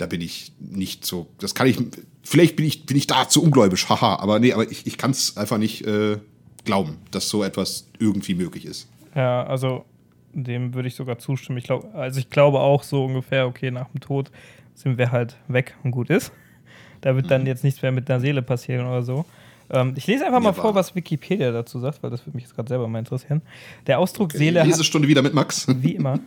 da bin ich nicht so, das kann ich, vielleicht bin ich, bin ich da zu ungläubig, haha, aber nee, aber ich, ich kann es einfach nicht äh, glauben, dass so etwas irgendwie möglich ist. Ja, also dem würde ich sogar zustimmen. Ich glaube, also ich glaube auch so ungefähr, okay, nach dem Tod sind wir halt weg und gut ist. Da wird dann mhm. jetzt nichts mehr mit der Seele passieren oder so. Ähm, ich lese einfach mal vor, was Wikipedia dazu sagt, weil das würde mich jetzt gerade selber mal interessieren. Der Ausdruck okay, Seele. Lesestunde wieder mit Max. (laughs) Wie immer.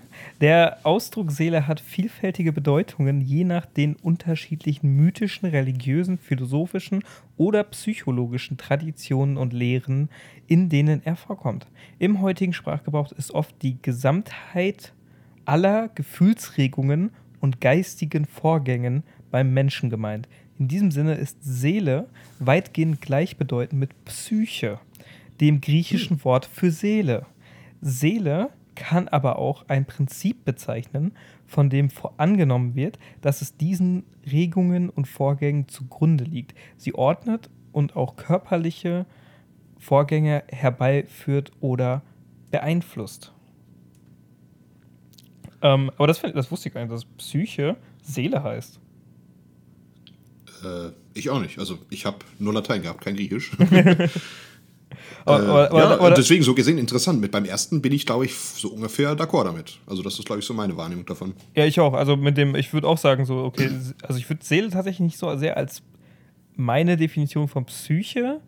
Der Ausdruck Seele hat vielfältige Bedeutungen, je nach den unterschiedlichen mythischen, religiösen, philosophischen oder psychologischen Traditionen und Lehren, in denen er vorkommt. Im heutigen Sprachgebrauch ist oft die Gesamtheit aller Gefühlsregungen und geistigen Vorgängen beim Menschen gemeint. In diesem Sinne ist Seele weitgehend gleichbedeutend mit Psyche, dem griechischen hm. Wort für Seele. Seele kann aber auch ein Prinzip bezeichnen, von dem angenommen wird, dass es diesen Regungen und Vorgängen zugrunde liegt. Sie ordnet und auch körperliche Vorgänge herbeiführt oder beeinflusst. Ähm, aber das, das wusste ich gar nicht, dass Psyche Seele heißt. Äh, ich auch nicht. Also ich habe nur Latein gehabt, kein Griechisch. (laughs) (laughs) aber, äh, ja, oder, deswegen so gesehen interessant. Mit beim ersten bin ich, glaube ich, so ungefähr d'accord damit. Also das ist, glaube ich, so meine Wahrnehmung davon. Ja, ich auch. Also mit dem, ich würde auch sagen, so, okay, also ich würde Seele tatsächlich nicht so sehr als meine Definition von Psyche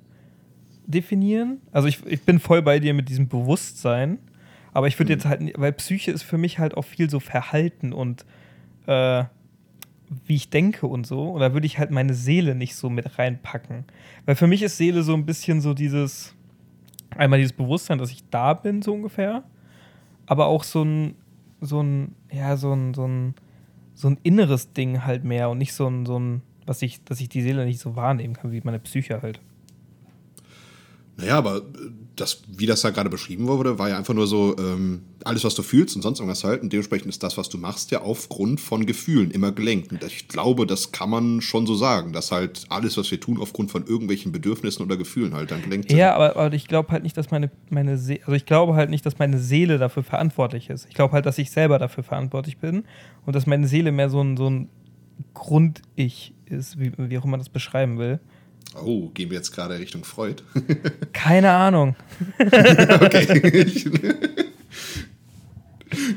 definieren. Also ich, ich bin voll bei dir mit diesem Bewusstsein. Aber ich würde mhm. jetzt halt, weil Psyche ist für mich halt auch viel so Verhalten und äh, wie ich denke und so. Und da würde ich halt meine Seele nicht so mit reinpacken. Weil für mich ist Seele so ein bisschen so dieses, einmal dieses Bewusstsein, dass ich da bin, so ungefähr. Aber auch so ein, so ein, ja, so ein, so ein, so ein inneres Ding halt mehr und nicht so ein, so ein, was ich, dass ich die Seele nicht so wahrnehmen kann, wie meine Psyche halt. Naja, aber das, wie das da gerade beschrieben wurde, war ja einfach nur so, ähm, alles, was du fühlst und sonst irgendwas halt. Und dementsprechend ist das, was du machst, ja aufgrund von Gefühlen immer gelenkt. Und ich glaube, das kann man schon so sagen, dass halt alles, was wir tun, aufgrund von irgendwelchen Bedürfnissen oder Gefühlen halt dann gelenkt sind. Ja, aber, aber ich glaube halt nicht, dass meine, meine Seele, also ich glaube halt nicht, dass meine Seele dafür verantwortlich ist. Ich glaube halt, dass ich selber dafür verantwortlich bin und dass meine Seele mehr so ein, so ein Grund-Ich ist, wie, wie auch immer man das beschreiben will. Oh, gehen wir jetzt gerade Richtung Freud? (laughs) Keine Ahnung. okay. (laughs)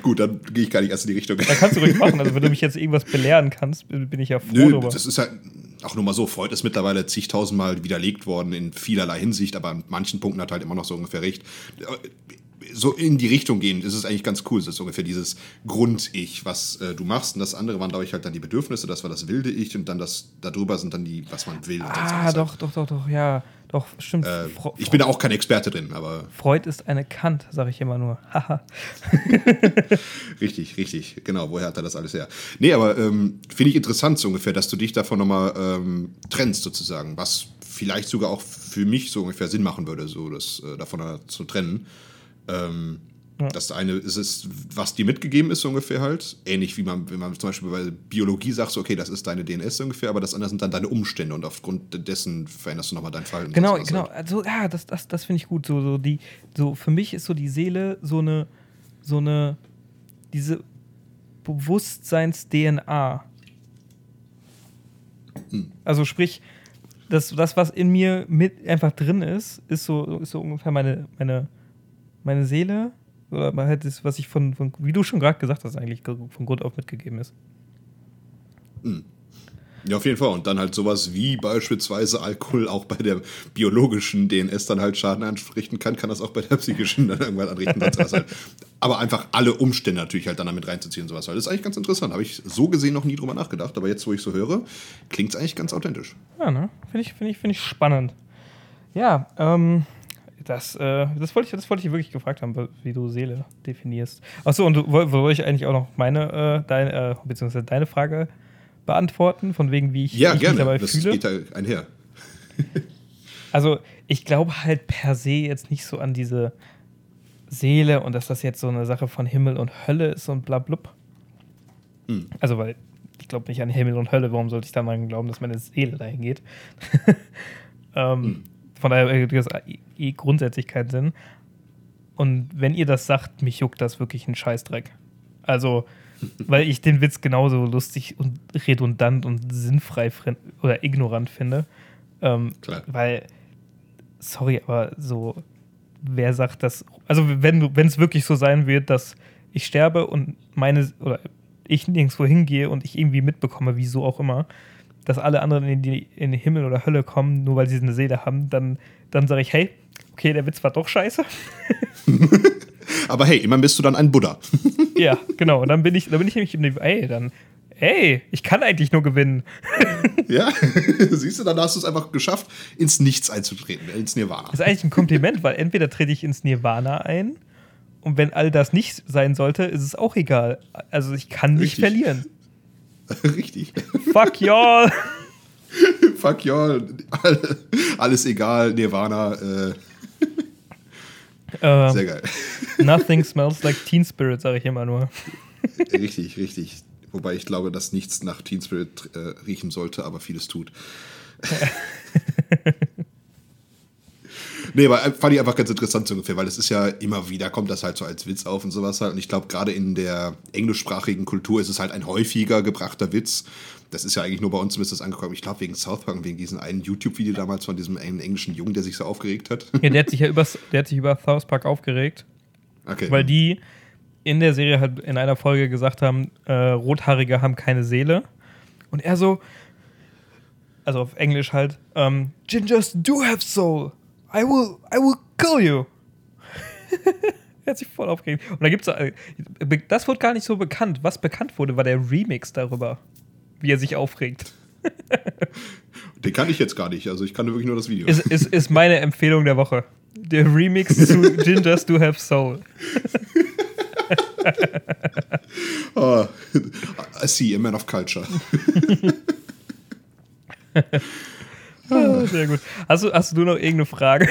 Gut, dann gehe ich gar nicht erst in die Richtung. Da kannst du ruhig machen. Also, wenn du mich jetzt irgendwas belehren kannst, bin ich ja froh Nö, darüber. das ist halt auch nur mal so. Freud ist mittlerweile zigtausendmal widerlegt worden in vielerlei Hinsicht, aber an manchen Punkten hat er halt immer noch so ungefähr recht. So in die Richtung gehen, ist es eigentlich ganz cool. Es ist ungefähr dieses Grund-Ich, was äh, du machst. Und das andere waren, glaube ich, halt dann die Bedürfnisse. Das war das wilde Ich und dann das darüber sind dann die, was man will. Ah, doch, doch, doch, doch, ja. Doch, stimmt. Äh, ich bin da auch kein Experte drin, aber Freud ist eine Kant, sage ich immer nur. (laughs) Haha. (laughs) Richtig, richtig, genau. Woher hat er das alles her? Nee, aber ähm, finde ich interessant so ungefähr, dass du dich davon nochmal ähm, trennst sozusagen, was vielleicht sogar auch für mich so ungefähr Sinn machen würde, so das äh, davon zu trennen. Ähm, Ja. Das eine ist es, was dir mitgegeben ist so ungefähr halt, ähnlich wie man, wenn man zum Beispiel bei Biologie sagt, so, okay, das ist deine DNS so ungefähr, aber das andere sind dann deine Umstände und aufgrund dessen veränderst du nochmal dein Verhalten. Genau, Das genau. halt. Also ja, das, das, das finde ich gut. So, so die, so für mich ist so die Seele so eine, so eine, diese Bewusstseins-DNA. Hm. Also sprich, das, das, was in mir mit einfach drin ist, ist so, ist so ungefähr meine, meine, meine Seele. Oder halt das, was ich von, von wie du schon gerade gesagt hast, eigentlich von Grund auf mitgegeben ist. Ja, auf jeden Fall. Und dann halt sowas wie beispielsweise Alkohol auch bei der biologischen DNS dann halt Schaden anrichten kann, kann das auch bei der psychischen dann irgendwann anrichten. Halt, aber einfach alle Umstände natürlich halt dann damit reinzuziehen und sowas. Halt. Das ist eigentlich ganz interessant. Habe ich so gesehen noch nie drüber nachgedacht. Aber jetzt, wo ich so höre, klingt es eigentlich ganz authentisch. Ja, ne? Finde ich, find ich, find ich spannend. Ja, ähm, das, äh, das wollte ich, das wollte ich wirklich gefragt haben, wie du Seele definierst. Achso, und du woll- wollte ich eigentlich auch noch meine, äh, deine, äh, beziehungsweise deine Frage beantworten, von wegen, wie ich, Ja, ich gerne. mich dabei Das fühle. geht da einher. (laughs) (laughs) Also, ich glaube halt per se jetzt nicht so an diese Seele und dass das jetzt so eine Sache von Himmel und Hölle ist und bla blub. Hm. Also, weil ich glaube nicht an Himmel und Hölle, warum sollte ich dann dran glauben, dass meine Seele dahin geht? (laughs) ähm, Hm. Von daher ergibt eh grundsätzlich keinen Sinn. Und wenn ihr das sagt, mich juckt das wirklich ein Scheißdreck. Also, (laughs) weil ich den Witz genauso lustig und redundant und sinnfrei oder ignorant finde. Ähm, Klar. weil, sorry, aber so, wer sagt das? Also, wenn es wirklich so sein wird, dass ich sterbe und meine, oder ich nirgendwo hingehe und ich irgendwie mitbekomme, wieso auch immer, dass alle anderen in, die, in den Himmel oder Hölle kommen, nur weil sie eine Seele haben, dann, dann sage ich, hey, okay, der Witz war doch scheiße. (laughs) Aber hey, immerhin bist du dann ein Buddha. (laughs) ja, (laughs) genau. Und dann bin ich, dann bin ich nämlich, im Niveau, ey, dann, ey, ich kann eigentlich nur gewinnen. ja? Siehst du, dann hast du es einfach geschafft, ins Nichts einzutreten, ins Nirvana. Das ist eigentlich ein Kompliment, weil entweder trete ich ins Nirvana ein und wenn all das nicht sein sollte, ist es auch egal. Also ich kann nicht Richtig. verlieren. Richtig. Fuck y'all. Fuck y'all. Alles egal, Nirvana. Äh, (laughs) Ähm, sehr geil. (laughs) nothing smells like Teen Spirit, sage ich immer nur. Richtig, richtig. Wobei ich glaube, dass nichts nach Teen Spirit äh, riechen sollte, aber vieles tut. (laughs) nee, aber äh, fand ich einfach ganz interessant so ungefähr, weil es ist ja immer wieder, kommt das halt so als Witz auf und sowas halt. Und ich glaube, gerade in der englischsprachigen Kultur ist es halt ein häufiger gebrachter Witz. Das ist ja eigentlich nur bei uns zumindest angekommen. Ich glaube, wegen South Park und wegen diesem einen YouTube-Video damals von diesem englischen Jungen, der sich so aufgeregt hat. Ja, der hat sich ja (laughs) über, der hat sich über South Park aufgeregt, Okay. weil die in der Serie halt in einer Folge gesagt haben, äh, Rothaarige haben keine Seele. Und er so, also auf Englisch halt, ähm, Gingers do have soul. I will, I will kill you. (laughs) er hat sich voll aufgeregt. Und da gibt's, äh, das wurde gar nicht so bekannt. Was bekannt wurde, war der Remix darüber, wie er sich aufregt. (laughs) Den kann ich jetzt gar nicht. Also ich kann wirklich nur das Video. Ist, ist, ist meine Empfehlung der Woche. Der Remix zu (laughs) Gingers do have soul. Oh, (laughs) I see, a man of culture. Ah, sehr gut. Hast du, hast du noch irgendeine Frage?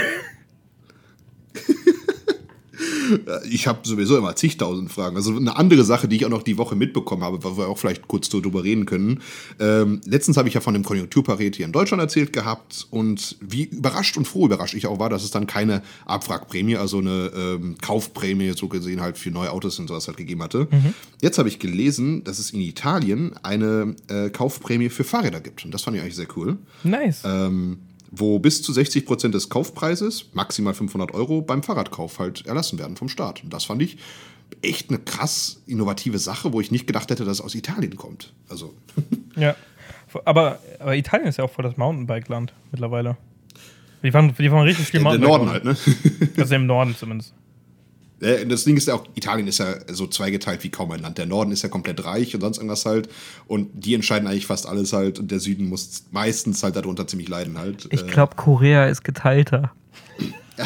Ich habe sowieso immer zigtausend Fragen. Also eine andere Sache, die ich auch noch die Woche mitbekommen habe, wo wir auch vielleicht kurz so drüber reden können. Ähm, letztens habe ich ja von dem Konjunkturparet hier in Deutschland erzählt gehabt und wie überrascht und froh überrascht ich auch war, dass es dann keine Abwrackprämie, also eine ähm, Kaufprämie so gesehen halt für neue Autos und sowas halt gegeben hatte. Jetzt habe ich gelesen, dass es in Italien eine äh, Kaufprämie für Fahrräder gibt. Und das fand ich eigentlich sehr cool. Nice. ähm, wo bis zu 60 Prozent des Kaufpreises, maximal 500 Euro, beim Fahrradkauf halt erlassen werden vom Staat. Und das fand ich echt eine krass innovative Sache, wo ich nicht gedacht hätte, dass es aus Italien kommt. Also. (laughs) Ja. Aber, aber Italien ist ja auch voll das Mountainbike-Land mittlerweile. Die fahren, die fahren richtig viel Mountainbike. Norden halt, ne? Also im Norden zumindest. Ja, Das Ding ist ja auch, Italien ist ja so zweigeteilt wie kaum ein Land. Der Norden ist ja komplett reich und sonst irgendwas halt. Und die entscheiden eigentlich fast alles halt. Und der Süden muss meistens halt darunter ziemlich leiden halt. Ich Äh, glaube, Korea ist geteilter. (laughs)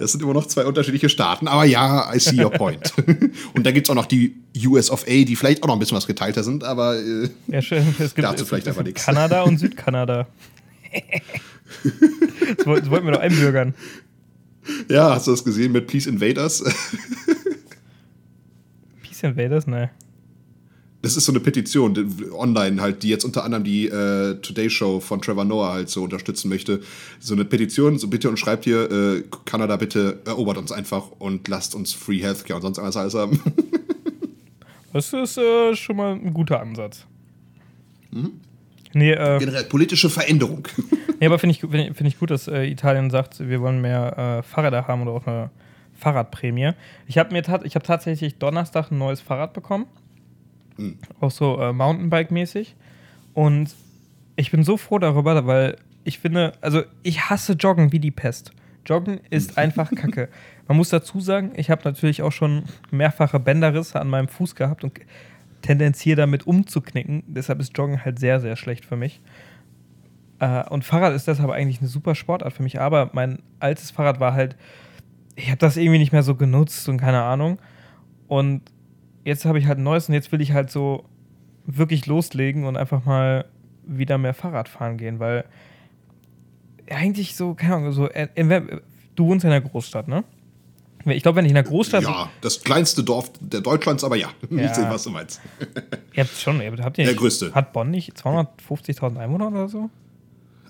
Das sind immer noch zwei unterschiedliche Staaten. Aber ja, I see your point. (laughs) und da gibt es auch noch die US of A, die vielleicht auch noch ein bisschen was geteilter sind. Aber äh, Ja, schön. Es gibt, Dazu es vielleicht aber nichts. Kanada und (laughs) Südkanada. das wollten wir doch einbürgern. Ja, hast du das gesehen mit Please Invaders? Peace Invaders? (laughs) Ne. Das ist so eine Petition die- online halt, die jetzt unter anderem die äh, Today Show von Trevor Noah halt so unterstützen möchte. So eine Petition, so bitte und schreibt hier, äh, Kanada bitte erobert uns einfach und lasst uns Free Healthcare und sonst alles alles haben. (laughs) Das ist äh, schon mal ein guter Ansatz. Mhm. Nee, äh, Generell politische Veränderung. (laughs) nee aber finde ich, find find ich gut, dass äh, Italien sagt, wir wollen mehr äh, Fahrräder haben oder auch eine Fahrradprämie. Ich habe mir ich hab tatsächlich Donnerstag ein neues Fahrrad bekommen. Hm. Auch so äh, Mountainbike-mäßig. Und ich bin so froh darüber, weil ich finde, also ich hasse Joggen wie die Pest. Joggen ist (laughs) einfach Kacke. Man muss dazu sagen, ich habe natürlich auch schon mehrfache Bänderrisse an meinem Fuß gehabt und tendenziere damit umzuknicken. Deshalb ist Joggen halt sehr, sehr schlecht für mich. Äh, und Fahrrad ist deshalb eigentlich eine super Sportart für mich. Aber mein altes Fahrrad war halt, ich habe das irgendwie nicht mehr so genutzt und keine Ahnung. Und jetzt habe ich halt ein neues und jetzt will ich halt so wirklich loslegen und einfach mal wieder mehr Fahrrad fahren gehen, weil eigentlich so, keine Ahnung, so, äh, du wohnst in einer Großstadt, ne? Ich glaube, wenn ich in einer Großstadt. ja, das kleinste Dorf der Deutschlands, aber ja, (laughs) Ja. ich sehe, was du meinst. (laughs) Ihr habt schon, ihr habt ihr Der größte. Hat Bonn nicht 250.000 Einwohner oder so?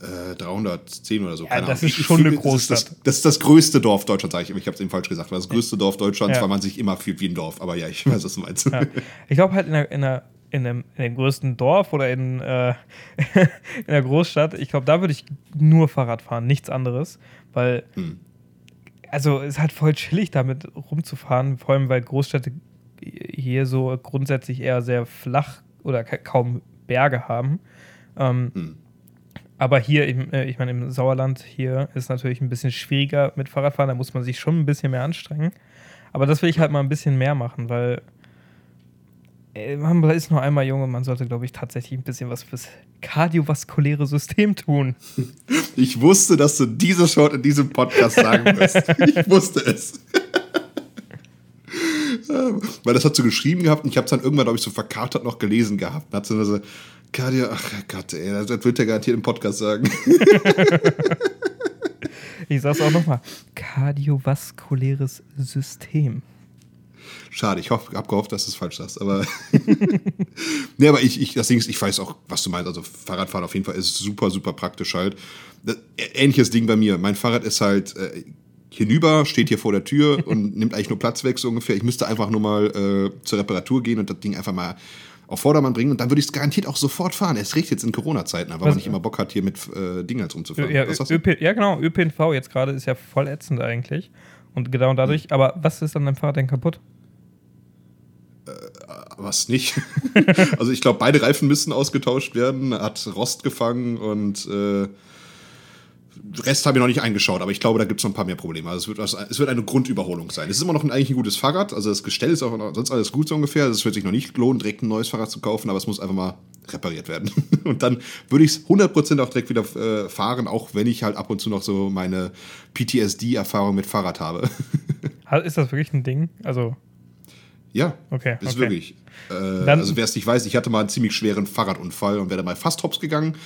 Äh, 310 oder so. Ja, das Ahnung. ist schon ich- eine das ist Das, Großstadt. das ist das größte Dorf Deutschlands, sage ich. Ich habe es eben falsch gesagt. Das größte Dorf Deutschlands, Ja. weil man sich immer fühlt wie ein Dorf. Aber ja, ich weiß, was du meinst. Ja. Ich glaube halt in der, in der in dem, in dem größten Dorf oder in, äh, (laughs) in der Großstadt, ich glaube, da würde ich nur Fahrrad fahren, nichts anderes. Weil, Hm. Also es ist halt voll chillig, damit rumzufahren, vor allem weil Großstädte hier so grundsätzlich eher sehr flach oder ka kaum Berge haben. Ähm, Hm. Aber hier, im, äh, ich meine, im Sauerland hier ist natürlich ein bisschen schwieriger mit Fahrradfahren, da muss man sich schon ein bisschen mehr anstrengen. Aber das will ich halt mal ein bisschen mehr machen, weil man ist nur einmal jung und man sollte, glaube ich, tatsächlich ein bisschen was fürs kardiovaskuläre System tun. (laughs) Ich wusste, dass du dieses Wort in diesem Podcast sagen wirst. (laughs) Ich wusste es. (laughs) Weil das hat sie geschrieben gehabt und ich habe es dann irgendwann, glaube ich, so verkatert noch gelesen gehabt. Hat so, Kadia, ach Gott, ey, das das wird er garantiert im Podcast sagen. Ich sag's auch nochmal: kardiovaskuläres System. Schade, ich habe gehofft, dass du es falsch sagst, aber. (laughs) nee, aber ich, ich, das Ding ist, ich weiß auch, was du meinst. Also, Fahrradfahren auf jeden Fall ist super, super praktisch halt. Ähnliches Ding bei mir. Mein Fahrrad ist halt äh, hinüber, steht hier vor der Tür (laughs) und nimmt eigentlich nur Platz weg, so ungefähr. Ich müsste einfach nur mal äh, zur Reparatur gehen und das Ding einfach mal auf Vordermann bringen und dann würde ich es garantiert auch sofort fahren. Es riecht jetzt in Corona-Zeiten, aber Was- man nicht immer Bock hat, hier mit äh, Dingen halt rumzufahren. Ja, ja, genau. ÖPNV jetzt gerade ist ja voll ätzend eigentlich. Und genau dadurch, aber was ist an deinem Fahrrad denn kaputt? Was nicht? (laughs) also ich glaube, beide Reifen müssen ausgetauscht werden, hat Rost gefangen und äh, Rest habe ich noch nicht eingeschaut, aber ich glaube, da gibt es noch ein paar mehr Probleme. Also es wird, es wird eine Grundüberholung sein. Es ist immer noch ein, eigentlich ein gutes Fahrrad, also das Gestell ist auch sonst alles gut so ungefähr. Also es wird sich noch nicht lohnen, direkt ein neues Fahrrad zu kaufen, aber es muss einfach mal repariert werden. (laughs) und dann würde ich es 100% auch direkt wieder äh, fahren, auch wenn ich halt ab und zu noch so meine PTSD-Erfahrung mit Fahrrad habe. (laughs) Ha- Ist das wirklich ein Ding? Also, Ja, Okay, ist okay. wirklich. Äh, also wer es nicht weiß, ich hatte mal einen ziemlich schweren Fahrradunfall und wäre dabei fast hops gegangen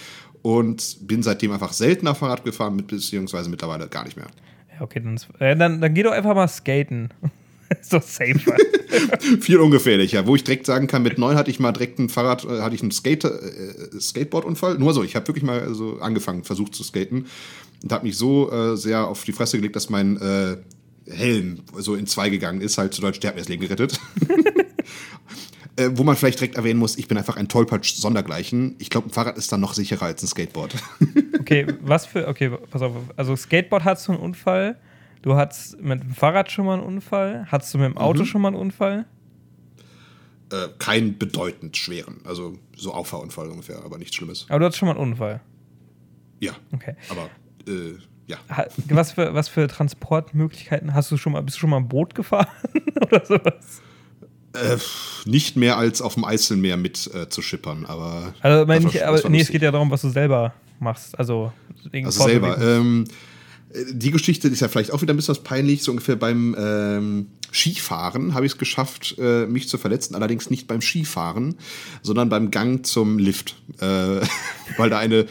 und bin seitdem einfach seltener Fahrrad gefahren, mit, beziehungsweise mittlerweile gar nicht mehr. ja, okay, dann, äh, dann, dann geh doch einfach mal skaten. (laughs) doch safer. (laughs) Viel ungefährlicher. Wo ich direkt sagen kann, mit neun hatte ich mal direkt ein Fahrrad, äh, hatte ich einen Skate, äh, Skateboardunfall. Nur so, ich habe wirklich mal so angefangen, versucht zu skaten und habe mich so äh, sehr auf die Fresse gelegt, dass mein äh, Helm so in zwei gegangen ist. Halt zu Deutsch, der hat mir das Leben gerettet. (laughs) äh, wo man vielleicht direkt erwähnen muss, ich bin einfach ein Tollpatsch sondergleichen. Ich glaube, ein Fahrrad ist dann noch sicherer als ein Skateboard. (laughs) Okay, was für. Okay, pass auf. Also, Skateboard hattest du einen Unfall. du hattest mit dem Fahrrad schon mal einen Unfall. Hattest du mit dem Auto Mhm. schon mal einen Unfall? Äh, kein bedeutend schweren. Also so Auffahrunfall ungefähr, aber nichts Schlimmes. Aber du hattest schon mal einen Unfall. Ja, Okay. aber äh, ja. Was für, was für Transportmöglichkeiten hast du schon mal? Bist du schon mal ein Boot gefahren (laughs) oder sowas? Äh, nicht mehr als auf dem Eiselmeer mit äh, zu schippern, aber. Also, mein, das war- aber nee, es geht ja darum, was du selber machst. Also, Also selber. Ähm, äh, die Geschichte ist ja vielleicht auch wieder ein bisschen was peinlich. So ungefähr beim ähm, Skifahren habe ich es geschafft, äh, mich zu verletzen. Allerdings nicht beim Skifahren, sondern beim Gang zum Lift. Äh, (laughs) weil da eine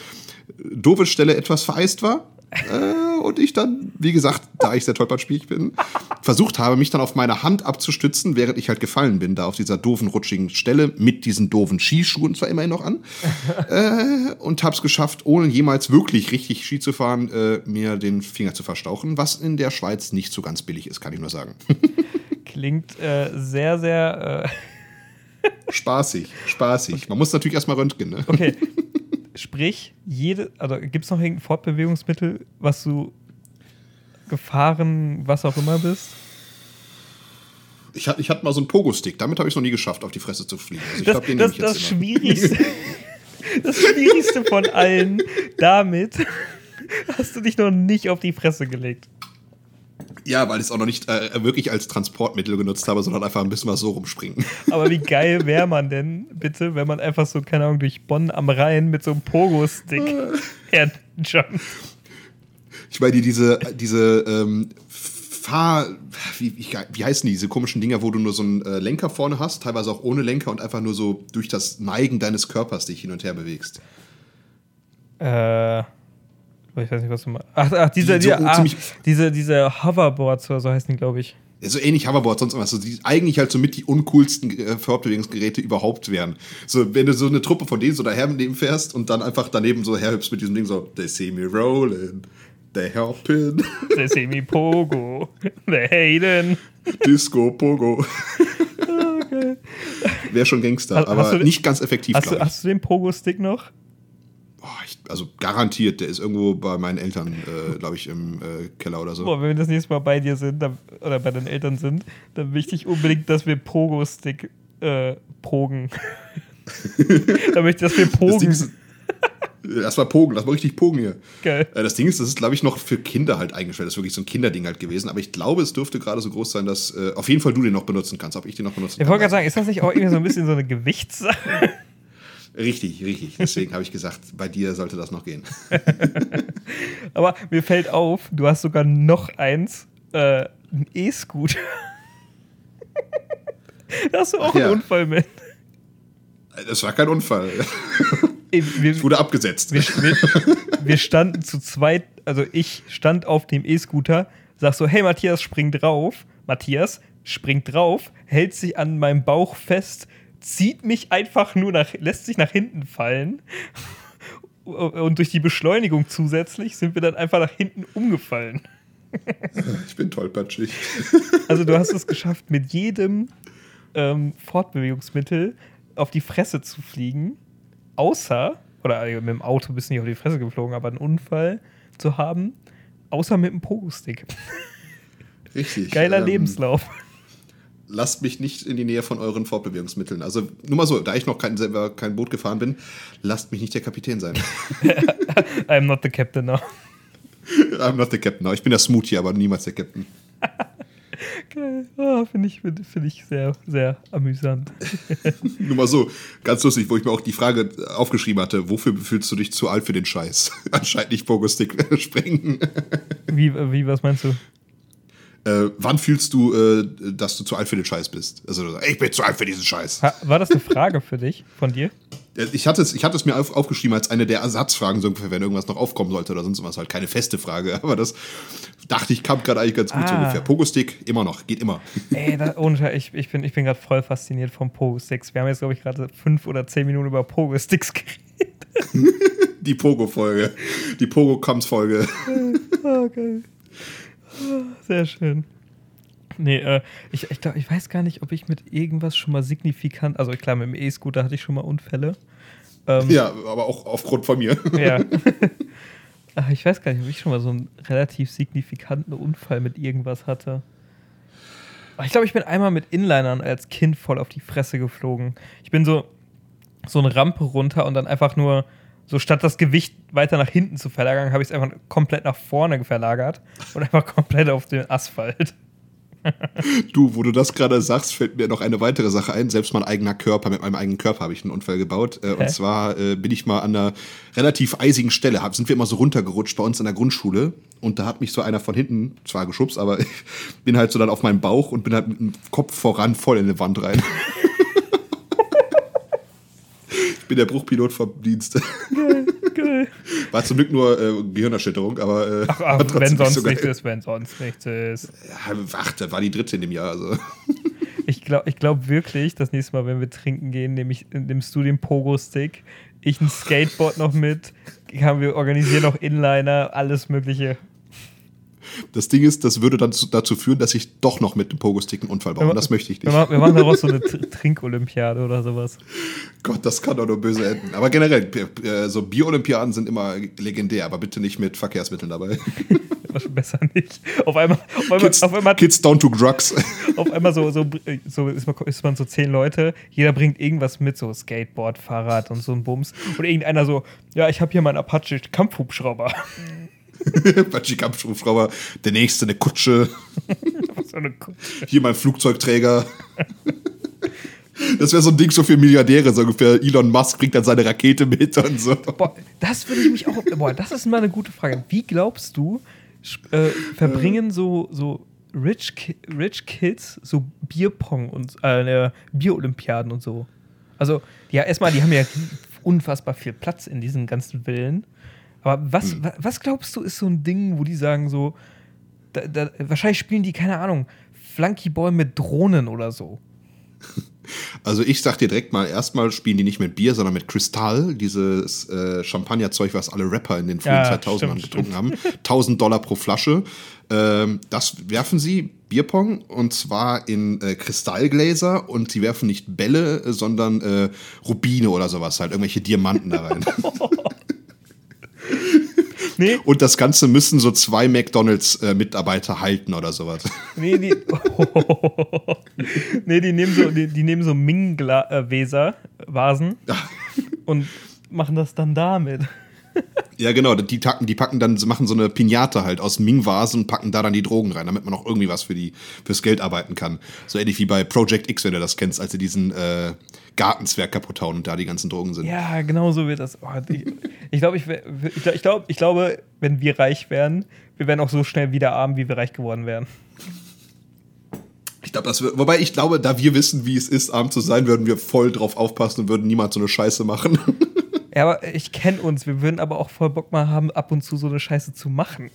doofe Stelle etwas vereist war. Äh, und ich dann, wie gesagt, da ich sehr tollpatschig bin, versucht habe, mich dann auf meine Hand abzustützen, während ich halt gefallen bin, da auf dieser doofen, rutschigen Stelle, mit diesen doofen Skischuhen zwar immerhin noch an. (laughs) äh, und habe es geschafft, ohne jemals wirklich richtig Ski zu fahren, äh, mir den Finger zu verstauchen, was in der Schweiz nicht so ganz billig ist, kann ich nur sagen. (laughs) Klingt äh, sehr, sehr. Äh, spaßig, spaßig. Man muss natürlich erstmal röntgen, ne? okay. (laughs) Sprich, jede. Also, gibt es noch irgendein Fortbewegungsmittel, was du gefahren, was auch immer bist? Ich, hatte- ich hatte mal so einen Pogo-Stick, damit habe ich es noch nie geschafft, auf die Fresse zu fliegen. Also ich Das, das, ich das, jetzt immer. Schwierigste, (laughs) das Schwierigste von allen, damit hast du dich noch nicht auf die Fresse gelegt. Ja, weil ich es auch noch nicht äh, wirklich als Transportmittel genutzt habe, sondern einfach ein bisschen was so rumspringen. (laughs) Aber wie geil wäre man denn, bitte, wenn man einfach so, keine Ahnung, durch Bonn am Rhein mit so einem Pogo-Stick (laughs) herjumpt? Ich meine, die- diese, diese ähm, Fahr... Wie, wie, wie heißen die, diese komischen Dinger, wo du nur so einen äh, Lenker vorne hast, teilweise auch ohne Lenker und einfach nur so durch das Neigen deines Körpers dich hin und her bewegst. Äh. Ich weiß nicht, was du meinst. Ach, ach diese, Die so die, ah, diese, diese Hoverboards oder so heißen die, glaube ich. So ähnlich Hoverboard, sonst. So, die eigentlich halt so mit die uncoolsten äh, Fortbewegungsgeräte überhaupt wären. So, wenn du so eine Truppe von denen so daher neben fährst und dann einfach daneben so herhüpfst mit diesem Ding so, they see me rolling, they hopping, (laughs) They see me Pogo. They haten. Disco, Pogo. (laughs) Wäre schon Gangster, Hast- aber hast du- nicht ganz effektiv, Hast hast du den Pogo-Stick noch? Boah, ich. Also garantiert, der ist irgendwo bei meinen Eltern, äh, glaube ich, im äh, Keller oder so. Boah, wenn wir das nächste Mal bei dir sind dann, oder bei deinen Eltern sind, dann möchte ich unbedingt, dass wir Pogo-Stick äh, pogen. (laughs) dann möchte ich, dass wir Das Ding pogen. ist, Erstmal Pogen, lass mal richtig Pogen hier. Geil. Äh, Das Ding ist, das ist, glaube ich, noch für Kinder halt eingestellt. Das ist wirklich so ein Kinderding halt gewesen. Aber ich glaube, es dürfte gerade so groß sein, dass äh, auf jeden Fall du den noch benutzen kannst. Ob ich den noch benutzen Ich wollte gerade kann. sagen, ist das nicht auch irgendwie so ein bisschen so eine Gewichtssache? Richtig, richtig. Deswegen habe ich gesagt, bei dir sollte das noch gehen. (laughs) Aber mir fällt auf, du hast sogar noch eins, äh, ein E-Scooter. (laughs) da hast du auch Ach ja. einen Unfall mit. Das war kein Unfall. (laughs) Ey, Wir, Ich wurde abgesetzt. wir, wir, wir standen zu zweit, also ich stand auf dem E-Scooter, sag so, hey Matthias, spring drauf. Matthias springt drauf, hält sich an meinem Bauch fest, zieht mich einfach nur nach, lässt sich nach hinten fallen. (laughs) Und durch die Beschleunigung zusätzlich sind wir dann einfach nach hinten umgefallen. (laughs) Ich bin tollpatschig. Also du hast es geschafft, mit jedem ähm, Fortbewegungsmittel auf die Fresse zu fliegen, außer, oder äh, mit dem Auto bist du nicht auf die Fresse geflogen, aber einen Unfall zu haben, außer mit dem Pogo-Stick. Richtig. Geiler ähm, Lebenslauf. Lasst mich nicht in die Nähe von euren Fortbewegungsmitteln. Also nur mal so, da ich noch kein, selber kein Boot gefahren bin, lasst mich nicht der Kapitän sein. (laughs) I'm not the captain now. (laughs) I'm not the Captain. Ich bin der Smoothie, aber niemals der Captain. (laughs) Geil. Ah, Finde ich, find, find ich sehr, sehr amüsant. Nur mal so, ganz lustig, wo ich mir auch die Frage aufgeschrieben hatte, wofür fühlst du dich zu alt für den Scheiß? Anscheinend nicht Pogo-Stick sprengen. Wie, wie, was meinst du? Äh, wann fühlst du, äh, dass du zu alt für den Scheiß bist? Also, ich bin zu alt für diesen Scheiß. War das eine Frage für dich, von dir? Äh, Ich hatte es, ich hatte es mir auf, aufgeschrieben als eine der Ersatzfragen, so ungefähr, wenn irgendwas noch aufkommen sollte oder sonst was. Halt keine feste Frage, (laughs) aber das dachte ich, kam gerade eigentlich ganz gut so Ah. ungefähr. Pogo-Stick, immer noch, geht immer. (laughs) Ey, da, ohne Scheiß, ich, ich bin, ich bin gerade voll fasziniert vom Pogo-Sticks. Wir haben jetzt, glaube ich, gerade fünf oder zehn Minuten über Pogo-Sticks (laughs) geredet. Die Pogo-Folge, die Pogo-Comes-Folge. Oh, geil. Ah, Sehr schön. Nee, äh, ich, ich, glaub, ich weiß gar nicht, ob ich mit irgendwas schon mal signifikant, also klar, mit dem E-Scooter hatte ich schon mal Unfälle. Ähm, Ja, aber auch aufgrund von mir. (laughs) ja. (laughs) Ach, ich weiß gar nicht, ob ich schon mal so einen relativ signifikanten Unfall mit irgendwas hatte. Ich glaube, ich bin einmal mit Inlinern als Kind voll auf die Fresse geflogen. Ich bin so, so eine Rampe runter und dann einfach nur, so statt das Gewicht weiter nach hinten zu verlagern, habe ich es einfach komplett nach vorne verlagert und einfach komplett auf den Asphalt. Du, wo du das gerade sagst, fällt mir noch eine weitere Sache ein. Selbst mein eigener Körper, mit meinem eigenen Körper habe ich einen Unfall gebaut. Äh, und zwar äh, bin ich mal an einer relativ eisigen Stelle, hab, sind wir immer so runtergerutscht bei uns in der Grundschule. Und da hat mich so einer von hinten zwar geschubst, aber (laughs) ich bin halt so dann auf meinem Bauch und bin halt mit dem Kopf voran voll in die Wand rein. (laughs) ich bin der Bruchpilot vom Dienst. (laughs) Geil, geil. War zum Glück nur äh, Gehirnerschütterung, aber. Äh, ach, ach wenn sonst so nichts ist, wenn sonst nichts ist. Ja, ach, das war die dritte in dem Jahr. Also. (laughs) Ich glaube ich glaub wirklich, das nächste Mal, wenn wir trinken gehen, nehme ich, nimmst du den Pogo-Stick, ich ein Skateboard noch mit, haben wir organisieren noch Inliner, alles Mögliche. Das Ding ist, das würde dann dazu führen, dass ich doch noch mit dem Pogo-Stick einen Unfall baue. Und das möchte ich nicht. Wir machen daraus so eine (laughs) Trinkolympiade oder sowas. Gott, das kann doch nur böse enden. Aber generell, äh, so Bier-Olympiaden sind immer legendär, aber bitte nicht mit Verkehrsmitteln dabei. (laughs) Besser nicht. Auf einmal, auf einmal, Kids, auf einmal Kids down to drugs. (laughs) Auf einmal so, so, so ist, man, ist man so zehn Leute, jeder bringt irgendwas mit, so Skateboard, Fahrrad und so ein Bums. Und irgendeiner so, ja, ich habe hier meinen Apache Kampfhubschrauber. (laughs) Apache Kampfhubschrauber, der nächste eine Kutsche. (laughs) Für eine Kutsche? Hier mein Flugzeugträger. Das wäre so ein Ding so für Milliardäre, so ungefähr. Elon Musk bringt dann seine Rakete mit und so. Boah, das würde ich mich auch. Boah, das ist mal eine gute Frage. Wie glaubst du, äh, verbringen so, so Rich, Ki Rich Kids so Bierpong und äh, Bierolympiaden und so? Also, ja, erstmal, die haben ja unfassbar viel Platz in diesen ganzen Villen. Aber was, hm. was glaubst du, ist so ein Ding, wo die sagen so, da, da, wahrscheinlich spielen die, keine Ahnung, Flunkyball mit Drohnen oder so. (laughs) Also ich sag dir direkt mal, erstmal spielen die nicht mit Bier, sondern mit Kristall, dieses äh, Champagnerzeug, was alle Rapper in den frühen ja, 2000ern getrunken haben. 1000 Dollar pro Flasche. Ähm, das werfen sie, Bierpong, und zwar in äh, Kristallgläser und sie werfen nicht Bälle, sondern äh, Rubine oder sowas, halt irgendwelche Diamanten da rein. (laughs) (laughs) (laughs) Nee. Und das Ganze müssen so zwei McDonalds-Mitarbeiter äh, halten oder sowas. (laughs) Nee, die, oh, nee, die nehmen so, die, die nehmen so Ming-Vasen äh, und machen das dann damit. (laughs) Ja, genau. Die, tacken, die packen dann, machen so eine Pinata halt aus Ming-Vasen und packen da dann die Drogen rein, damit man auch irgendwie was für die, fürs Geld arbeiten kann. So ähnlich wie bei Project X, wenn du das kennst, als sie diesen äh, Gartenzwerg kaputt hauen und da die ganzen Drogen sind. Ja, genau so wird das. Oh, ich, ich glaube, ich, ich, ich, glaub, ich glaube, wenn wir reich wären, wir wären auch so schnell wieder arm, wie wir reich geworden wären. Ich glaube, das wird, wobei ich glaube, da wir wissen, wie es ist, arm zu sein, würden wir voll drauf aufpassen und würden niemals so eine Scheiße machen. Ja, aber ich kenne uns. Wir würden aber auch voll Bock mal haben, ab und zu so eine Scheiße zu machen.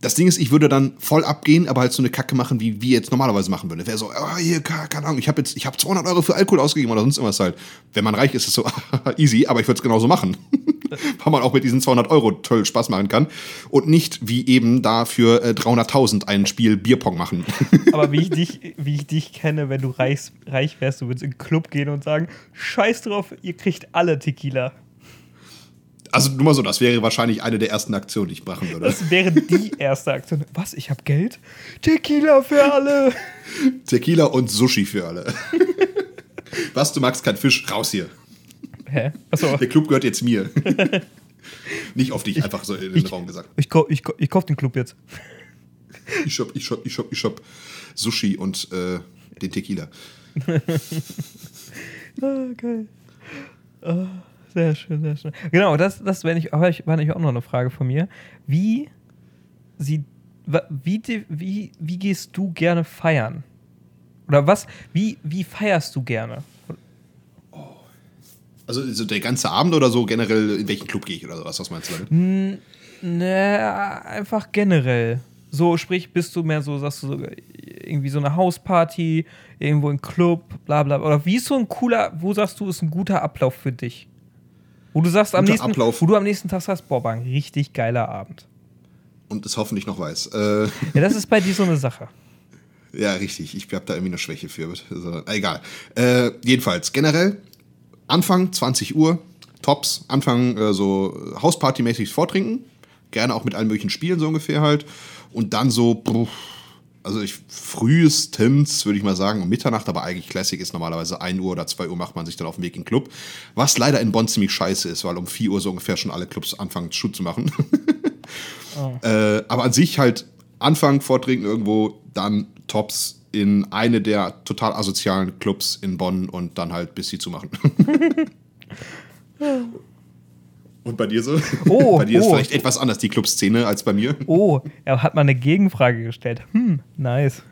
Das Ding ist, ich würde dann voll abgehen, aber halt so eine Kacke machen, wie wir jetzt normalerweise machen würden. Wäre so, oh, hier, keine Ahnung, ich habe jetzt, ich habe 200 Euro für Alkohol ausgegeben oder sonst irgendwas halt. Wenn man reich ist, ist es so (laughs) easy, aber ich würde es genauso machen. (laughs) Weil man auch mit diesen 200 Euro toll Spaß machen kann. Und nicht wie eben da für äh, 300.000 ein Spiel Bierpong machen. (laughs) aber wie ich dich, wie ich dich kenne, wenn du reich, reich wärst, du würdest in den Club gehen und sagen, scheiß drauf, ihr kriegt alle Tequila. Also nur mal so, das wäre wahrscheinlich eine der ersten Aktionen, die ich machen würde. Das wäre die erste Aktion. Was? Ich habe Geld? Tequila für alle. (laughs) Tequila und Sushi für alle. (laughs) Was, du magst kein Fisch? Raus hier. Hä? Achso. Der Club gehört jetzt mir. (laughs) Nicht auf dich, ich, einfach so in den ich, Raum gesagt. Ich, ich, ich, ich kauf den Club jetzt. Ich shop, ich shop, ich shop, ich shop Sushi und äh, den Tequila. ah, geil. Ah. Sehr schön, sehr schön. Genau, das, das war, nicht, war nicht auch noch eine Frage von mir. Wie, sie, wie, wie, wie gehst du gerne feiern? Oder was, wie, wie feierst du gerne? Also so der ganze Abend oder so generell, in welchen Club gehe ich oder sowas? Was meinst du damit? Ne, einfach generell. So, sprich, bist du mehr so, sagst du so, irgendwie so eine Hausparty, irgendwo im Club, bla bla. Oder wie ist so ein cooler, wo sagst du, ist ein guter Ablauf für dich? Wo du sagst, am nächsten, Ablauf. wo du am nächsten Tag sagst, boah, war ein richtig geiler Abend. Und es hoffentlich noch weiß. Äh ja, das ist bei dir so eine Sache. Ja, richtig. Ich habe da irgendwie eine Schwäche für. Also, egal. Äh, jedenfalls, generell, Anfang 20 Uhr, Tops, Anfang äh, so Hausparty-mäßig vortrinken. gerne auch mit allen möglichen Spielen so ungefähr halt. Und dann so, also ich frühestens würde ich mal sagen um Mitternacht, aber eigentlich Classic ist normalerweise 1 Uhr oder 2 Uhr macht man sich dann auf den Weg in den Club. Was leider in Bonn ziemlich scheiße ist, weil um 4 Uhr so ungefähr schon alle Clubs anfangen, Schuh zu machen. (laughs) oh. äh, aber an sich halt anfangen, vortrinken irgendwo, dann Tops in eine der total asozialen Clubs in Bonn und dann halt bis sie zumachen. (laughs) (laughs) Und bei dir so? Oh, (laughs) bei dir oh. ist vielleicht etwas anders die Clubszene als bei mir. Oh, er hat mal eine Gegenfrage gestellt. Hm, nice.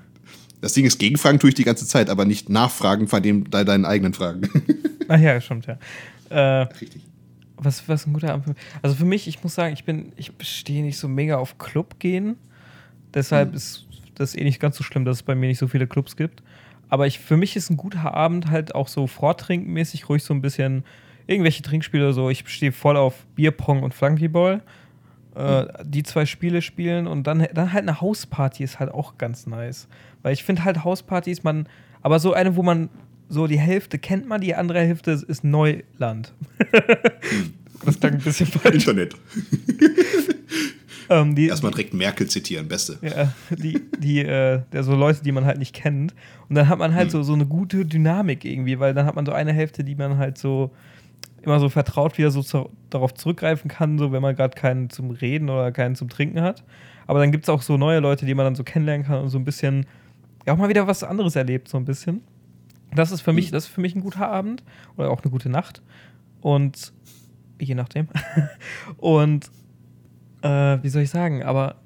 Das Ding ist, Gegenfragen tue ich die ganze Zeit, aber nicht Nachfragen von dem, deinen eigenen Fragen. (laughs) Ach ja, stimmt, ja. Äh, Richtig. Was, was ein guter Abend. Also für mich, ich muss sagen, ich bin, ich stehe nicht so mega auf Club gehen. Deshalb hm. ist das eh nicht ganz so schlimm, dass es bei mir nicht so viele Clubs gibt. Aber ich, für mich ist ein guter Abend halt auch so vortrinkenmäßig, ruhig so ein bisschen irgendwelche Trinkspiele oder so. Ich stehe voll auf Bierpong und Flunkyball. Äh, mhm. Die zwei Spiele spielen und dann, dann halt eine Hausparty ist halt auch ganz nice. Weil ich finde halt Hauspartys, man, aber so eine, wo man so die Hälfte kennt man, die andere Hälfte ist Neuland. (laughs) das klingt ein bisschen falsch. Internet. (laughs) ähm, die, Erstmal direkt Merkel zitieren, beste. Ja, die, die, äh, so Leute, die man halt nicht kennt. Und dann hat man halt hm. so, so eine gute Dynamik irgendwie, weil dann hat man so eine Hälfte, die man halt so immer so vertraut wieder so zu, darauf zurückgreifen kann, so wenn man gerade keinen zum Reden oder keinen zum Trinken hat. Aber dann gibt es auch so neue Leute, die man dann so kennenlernen kann und so ein bisschen, ja auch mal wieder was anderes erlebt, so ein bisschen. Das ist für mich, mhm. das ist für mich ein guter Abend oder auch eine gute Nacht. Und je nachdem. (laughs) und äh, wie soll ich sagen, aber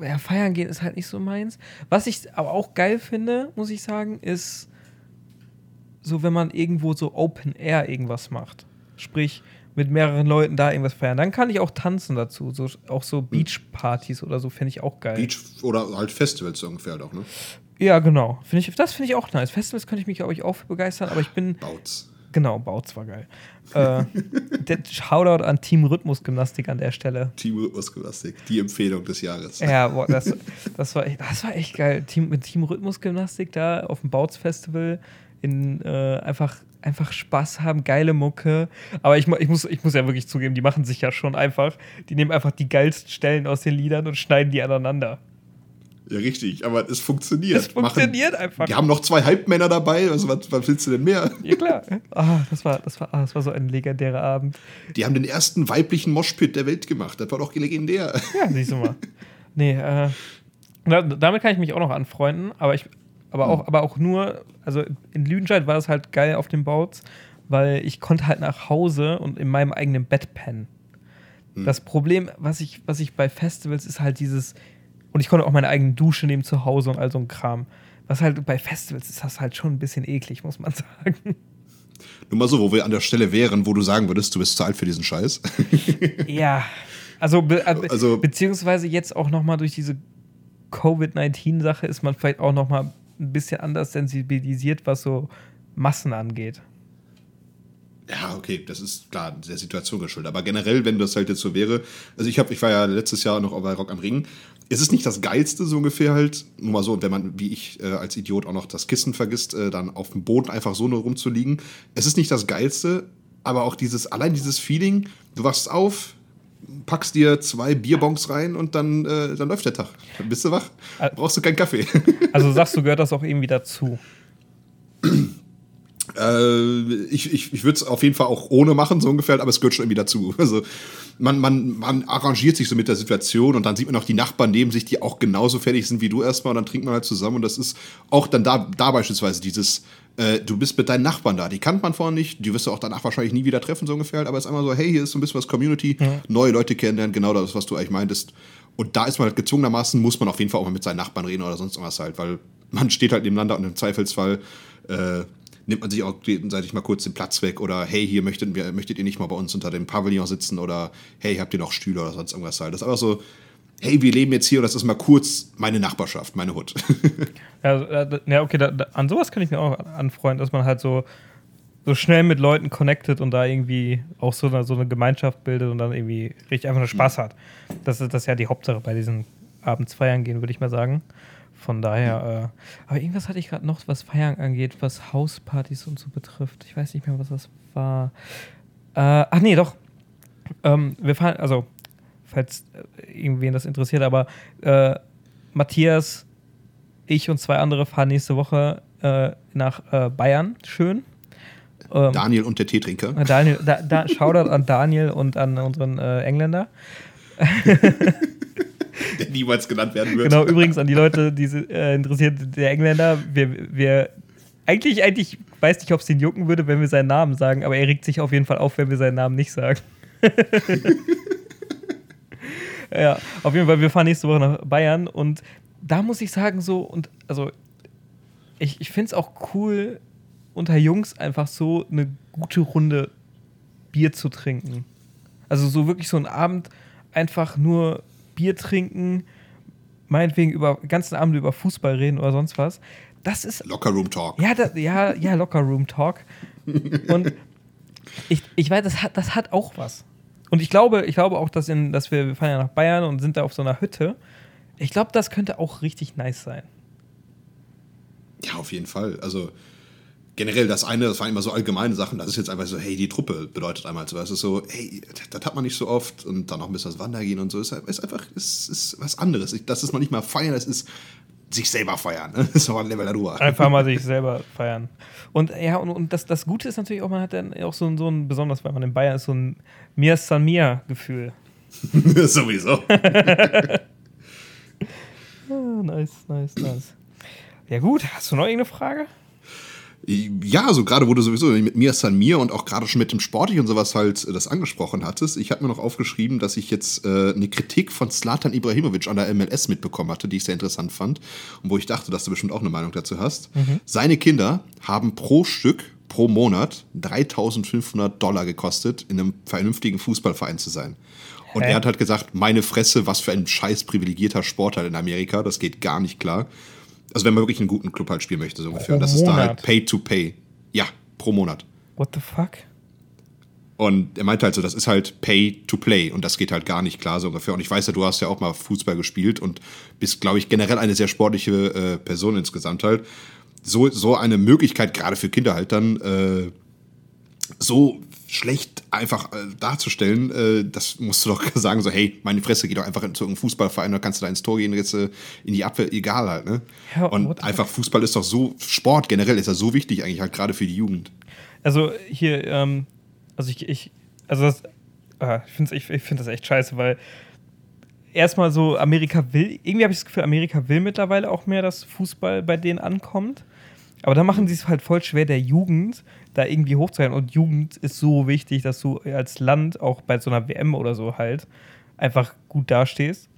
ja, feiern gehen ist halt nicht so meins. Was ich aber auch geil finde, muss ich sagen, ist so, wenn man irgendwo so Open Air irgendwas macht sprich mit mehreren Leuten da irgendwas feiern. Dann kann ich auch tanzen dazu. So, auch so hm. Beach-Partys oder so fände ich auch geil. Beach oder halt Festivals ungefähr halt auch, ne? Ja, genau. Find ich, das finde ich auch nice. Festivals könnte ich mich, glaube ich, auch begeistern, aber ich bin. Bautz. Genau, Bautz war geil. äh, (laughs) der Shoutout an Team Rhythmusgymnastik an der Stelle. Team Rhythmusgymnastik, die Empfehlung des Jahres. Ja, (laughs) boah, das, das, war, echt, das war echt geil. Team, mit Team Rhythmusgymnastik da auf dem Bautz Festival in äh, einfach einfach Spaß haben, geile Mucke. Aber ich, ich, muss, ich muss ja wirklich zugeben, die machen sich ja schon einfach. Die nehmen einfach die geilsten Stellen aus den Liedern und schneiden die aneinander. Ja, richtig, aber es funktioniert. Es funktioniert Machen, einfach. Die haben noch zwei Halbmänner dabei, also was, was willst du denn mehr? Ja, klar. Oh, das, war, das, war, oh, das war so ein legendärer Abend. Die haben den ersten weiblichen Moshpit der Welt gemacht. Das war doch legendär. Ja, siehst du mal. Nee, äh, damit kann ich mich auch noch anfreunden, aber ich, aber auch, aber auch nur, also in Lüdenscheid war es halt geil auf dem Bautz, weil ich konnte halt nach Hause und in meinem eigenen Bett pennen. Mhm. Das Problem, was ich, was ich bei Festivals ist halt dieses, und ich konnte auch meine eigene Dusche nehmen zu Hause und all so ein Kram. Was halt bei Festivals ist das halt schon ein bisschen eklig, muss man (laughs) sagen. Nur mal so, wo wir an der Stelle wären, wo du sagen würdest, du bist zu alt für diesen Scheiß. (laughs) ja. Also, be äh, also beziehungsweise jetzt auch noch mal durch diese Covid-19-Sache ist man vielleicht auch noch mal ein bisschen anders sensibilisiert, was so Massen angeht. Ja, okay, das ist klar der Situation geschuldet. Aber generell, wenn das halt jetzt so wäre, also ich habe, ich war ja letztes Jahr noch bei Rock am Ring. Es ist nicht das Geilste, so ungefähr halt. Nur mal so, wenn man, wie ich äh, als Idiot auch noch das Kissen vergisst, äh, dann auf dem Boden einfach so nur rumzuliegen. Es ist nicht das Geilste, aber auch dieses, allein dieses Feeling, du wachst auf, packst dir zwei Bierbons rein und dann, äh, dann läuft der Tag. Dann bist du wach. Brauchst du keinen Kaffee. Also sagst du, gehört das auch irgendwie dazu? (clears throat) Äh, ich ich, ich würde es auf jeden Fall auch ohne machen, so ungefähr, aber es gehört schon irgendwie dazu. (laughs) Also man, man, man arrangiert sich so mit der Situation und dann sieht man auch die Nachbarn neben sich, die auch genauso fertig sind wie du erstmal und dann trinkt man halt zusammen und das ist auch dann da, da beispielsweise dieses, äh, du bist mit deinen Nachbarn da, die kannt man vorher nicht, die wirst du auch danach wahrscheinlich nie wieder treffen, so ungefähr, aber es ist einmal so, hey, hier ist so ein bisschen was Community, ja. neue Leute kennenlernen, genau das, was du eigentlich meintest. Und da ist man halt gezwungenermaßen, muss man auf jeden Fall auch mal mit seinen Nachbarn reden oder sonst irgendwas halt, weil man steht halt nebeneinander und im Zweifelsfall äh, nimmt man sich auch gegenseitig mal kurz den Platz weg oder hey, hier möchtet, möchtet ihr nicht mal bei uns unter dem Pavillon sitzen oder hey, habt ihr noch Stühle oder sonst irgendwas halt. Das ist einfach so, hey, wir leben jetzt hier und das ist mal kurz meine Nachbarschaft, meine Hut. (laughs) ja, äh, ja, okay, da, da, an sowas kann ich mir auch anfreunden, dass man halt so, so schnell mit Leuten connectet und da irgendwie auch so eine, so eine Gemeinschaft bildet und dann irgendwie richtig einfach nur Spaß mhm. hat. Das ist, das ist ja die Hauptsache bei diesen Abendsfeiern gehen, würde ich mal sagen. Von daher, äh, aber irgendwas hatte ich gerade noch, was Feiern angeht, was Hauspartys und so betrifft. Ich weiß nicht mehr, was das war. Äh, ach nee, doch. Ähm, wir fahren, also falls äh, irgendwen das interessiert. Aber äh, Matthias, ich und zwei andere fahren nächste Woche äh, nach äh, Bayern. Schön. Ähm, Daniel und der Teetrinker. Daniel, da, da, Shoutout an Daniel und an unseren Engländer. (laughs) (laughs) der niemals genannt werden wird. Genau, übrigens an die Leute, die äh, interessiert, der Engländer, wir, wir eigentlich, eigentlich weiß nicht, ob es den jucken würde, wenn wir seinen Namen sagen, aber er regt sich auf jeden Fall auf, wenn wir seinen Namen nicht sagen. (laughs) ja, auf jeden Fall, wir fahren nächste Woche nach Bayern und da muss ich sagen, so, und also ich, ich finde es auch cool, unter Jungs einfach so eine gute Runde Bier zu trinken. Also so wirklich so einen Abend einfach nur Bier trinken, meinetwegen über ganzen Abend über Fußball reden oder sonst was. Das ist. Locker Room Talk. Ja, das, ja, ja, Locker Room Talk. Und ich, ich weiß, das hat, das hat auch was. Und ich glaube, ich glaube auch, dass, in, dass wir, wir fahren ja nach Bayern und sind da auf so einer Hütte. Ich glaube, das könnte auch richtig nice sein. Ja, auf jeden Fall. Also generell das eine, das waren immer so allgemeine Sachen, das ist jetzt einfach so, hey, die Truppe bedeutet einmal so, es ist so, hey, das hat man nicht so oft und dann auch ein bisschen das Wandergehen und so, ist, ist einfach, ist, ist was anderes. Das ist noch nicht mal feiern, das ist sich selber feiern. Ne? (laughs) Das ist noch ein Level darüber. Einfach mal sich selber feiern. Und ja, und, und das, das Gute ist natürlich auch, man hat dann auch so, so ein, besonders weil man in Bayern ist, so ein Mir San Mir Gefühl. (laughs) Sowieso. oh, (laughs) nice, nice, nice. Ja, gut, hast du noch irgendeine Frage? Ja, so gerade wo du sowieso mit Mia San Mir und auch gerade schon mit dem Sportlich und sowas halt äh, das angesprochen hattest. Ich habe mir noch aufgeschrieben, dass ich jetzt äh, eine Kritik von Slatan Ibrahimovic an der MLS mitbekommen hatte, die ich sehr interessant fand und wo ich dachte, dass du bestimmt auch eine Meinung dazu hast. Mhm. Seine Kinder haben pro Stück pro Monat 3500 Dollar gekostet, in einem vernünftigen Fußballverein zu sein. Und Hä? er hat halt gesagt, meine Fresse, was für ein scheiß privilegierter Sportler in Amerika, das geht gar nicht klar. Also wenn man wirklich einen guten Club halt spielen möchte, so ungefähr. Pro und das Monat. ist da halt Pay to Pay. Ja, pro Monat. What the fuck? Und er meinte halt so, das ist halt Pay to Play und das geht halt gar nicht klar so ungefähr. Und ich weiß ja, du hast ja auch mal Fußball gespielt und bist, glaube ich, generell eine sehr sportliche äh, Person insgesamt halt. So, so eine Möglichkeit, gerade für Kinder halt dann, äh, so schlecht einfach äh, darzustellen, äh, das musst du doch (laughs) sagen, so, hey, meine Fresse, geh doch einfach zu einem Fußballverein, da kannst du da ins Tor gehen, jetzt äh, in die Abwehr, egal halt, ne? Ja, und einfach Fußball ist doch so, Sport generell ist ja so wichtig eigentlich halt gerade für die Jugend. Also hier, ähm, also ich, ich also das, äh, ich finde ich, ich find das echt scheiße, weil erstmal so, Amerika will, irgendwie habe ich das Gefühl, Amerika will mittlerweile auch mehr, dass Fußball bei denen ankommt. Aber da machen sie es halt voll schwer, der Jugend da irgendwie hochzuhalten. Und Jugend ist so wichtig, dass du als Land auch bei so einer WM oder so halt einfach gut dastehst.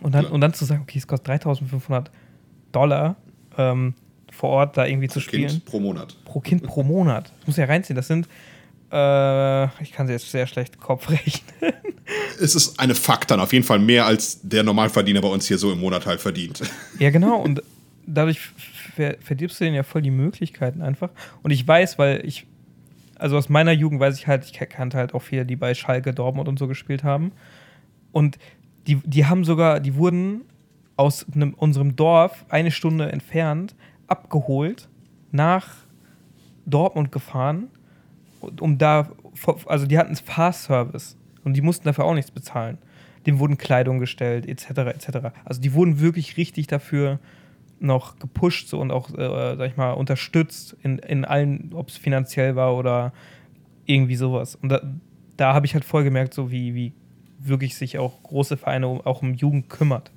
Und dann, ja. und dann zu sagen, okay, es kostet 3500 Dollar ähm, vor Ort da irgendwie pro zu spielen. Kind pro Monat. Pro Kind pro Monat. Das muss ja reinziehen. Das sind, äh, ich kann sie jetzt sehr schlecht Kopf (laughs) rechnen. Es ist eine Fakt dann auf jeden Fall mehr, als der Normalverdiener bei uns hier so im Monat halt verdient. Ja, genau. Und dadurch ver verdirbst du denen ja voll die Möglichkeiten einfach. Und ich weiß, weil ich, also aus meiner Jugend weiß ich halt, ich kannte halt auch viele, die bei Schalke, Dortmund und so gespielt haben. Und die, die haben sogar, die wurden aus einem, unserem Dorf eine Stunde entfernt abgeholt, nach Dortmund gefahren, um da, also die hatten Fast Service und die mussten dafür auch nichts bezahlen. Dem wurden Kleidung gestellt, etc., etc. Also die wurden wirklich richtig dafür noch gepusht so, und auch, äh, sag ich mal, unterstützt in, in allen, ob es finanziell war oder irgendwie sowas. Und da, da habe ich halt voll gemerkt, so wie, wie wirklich sich auch große Vereine auch um Jugend kümmert.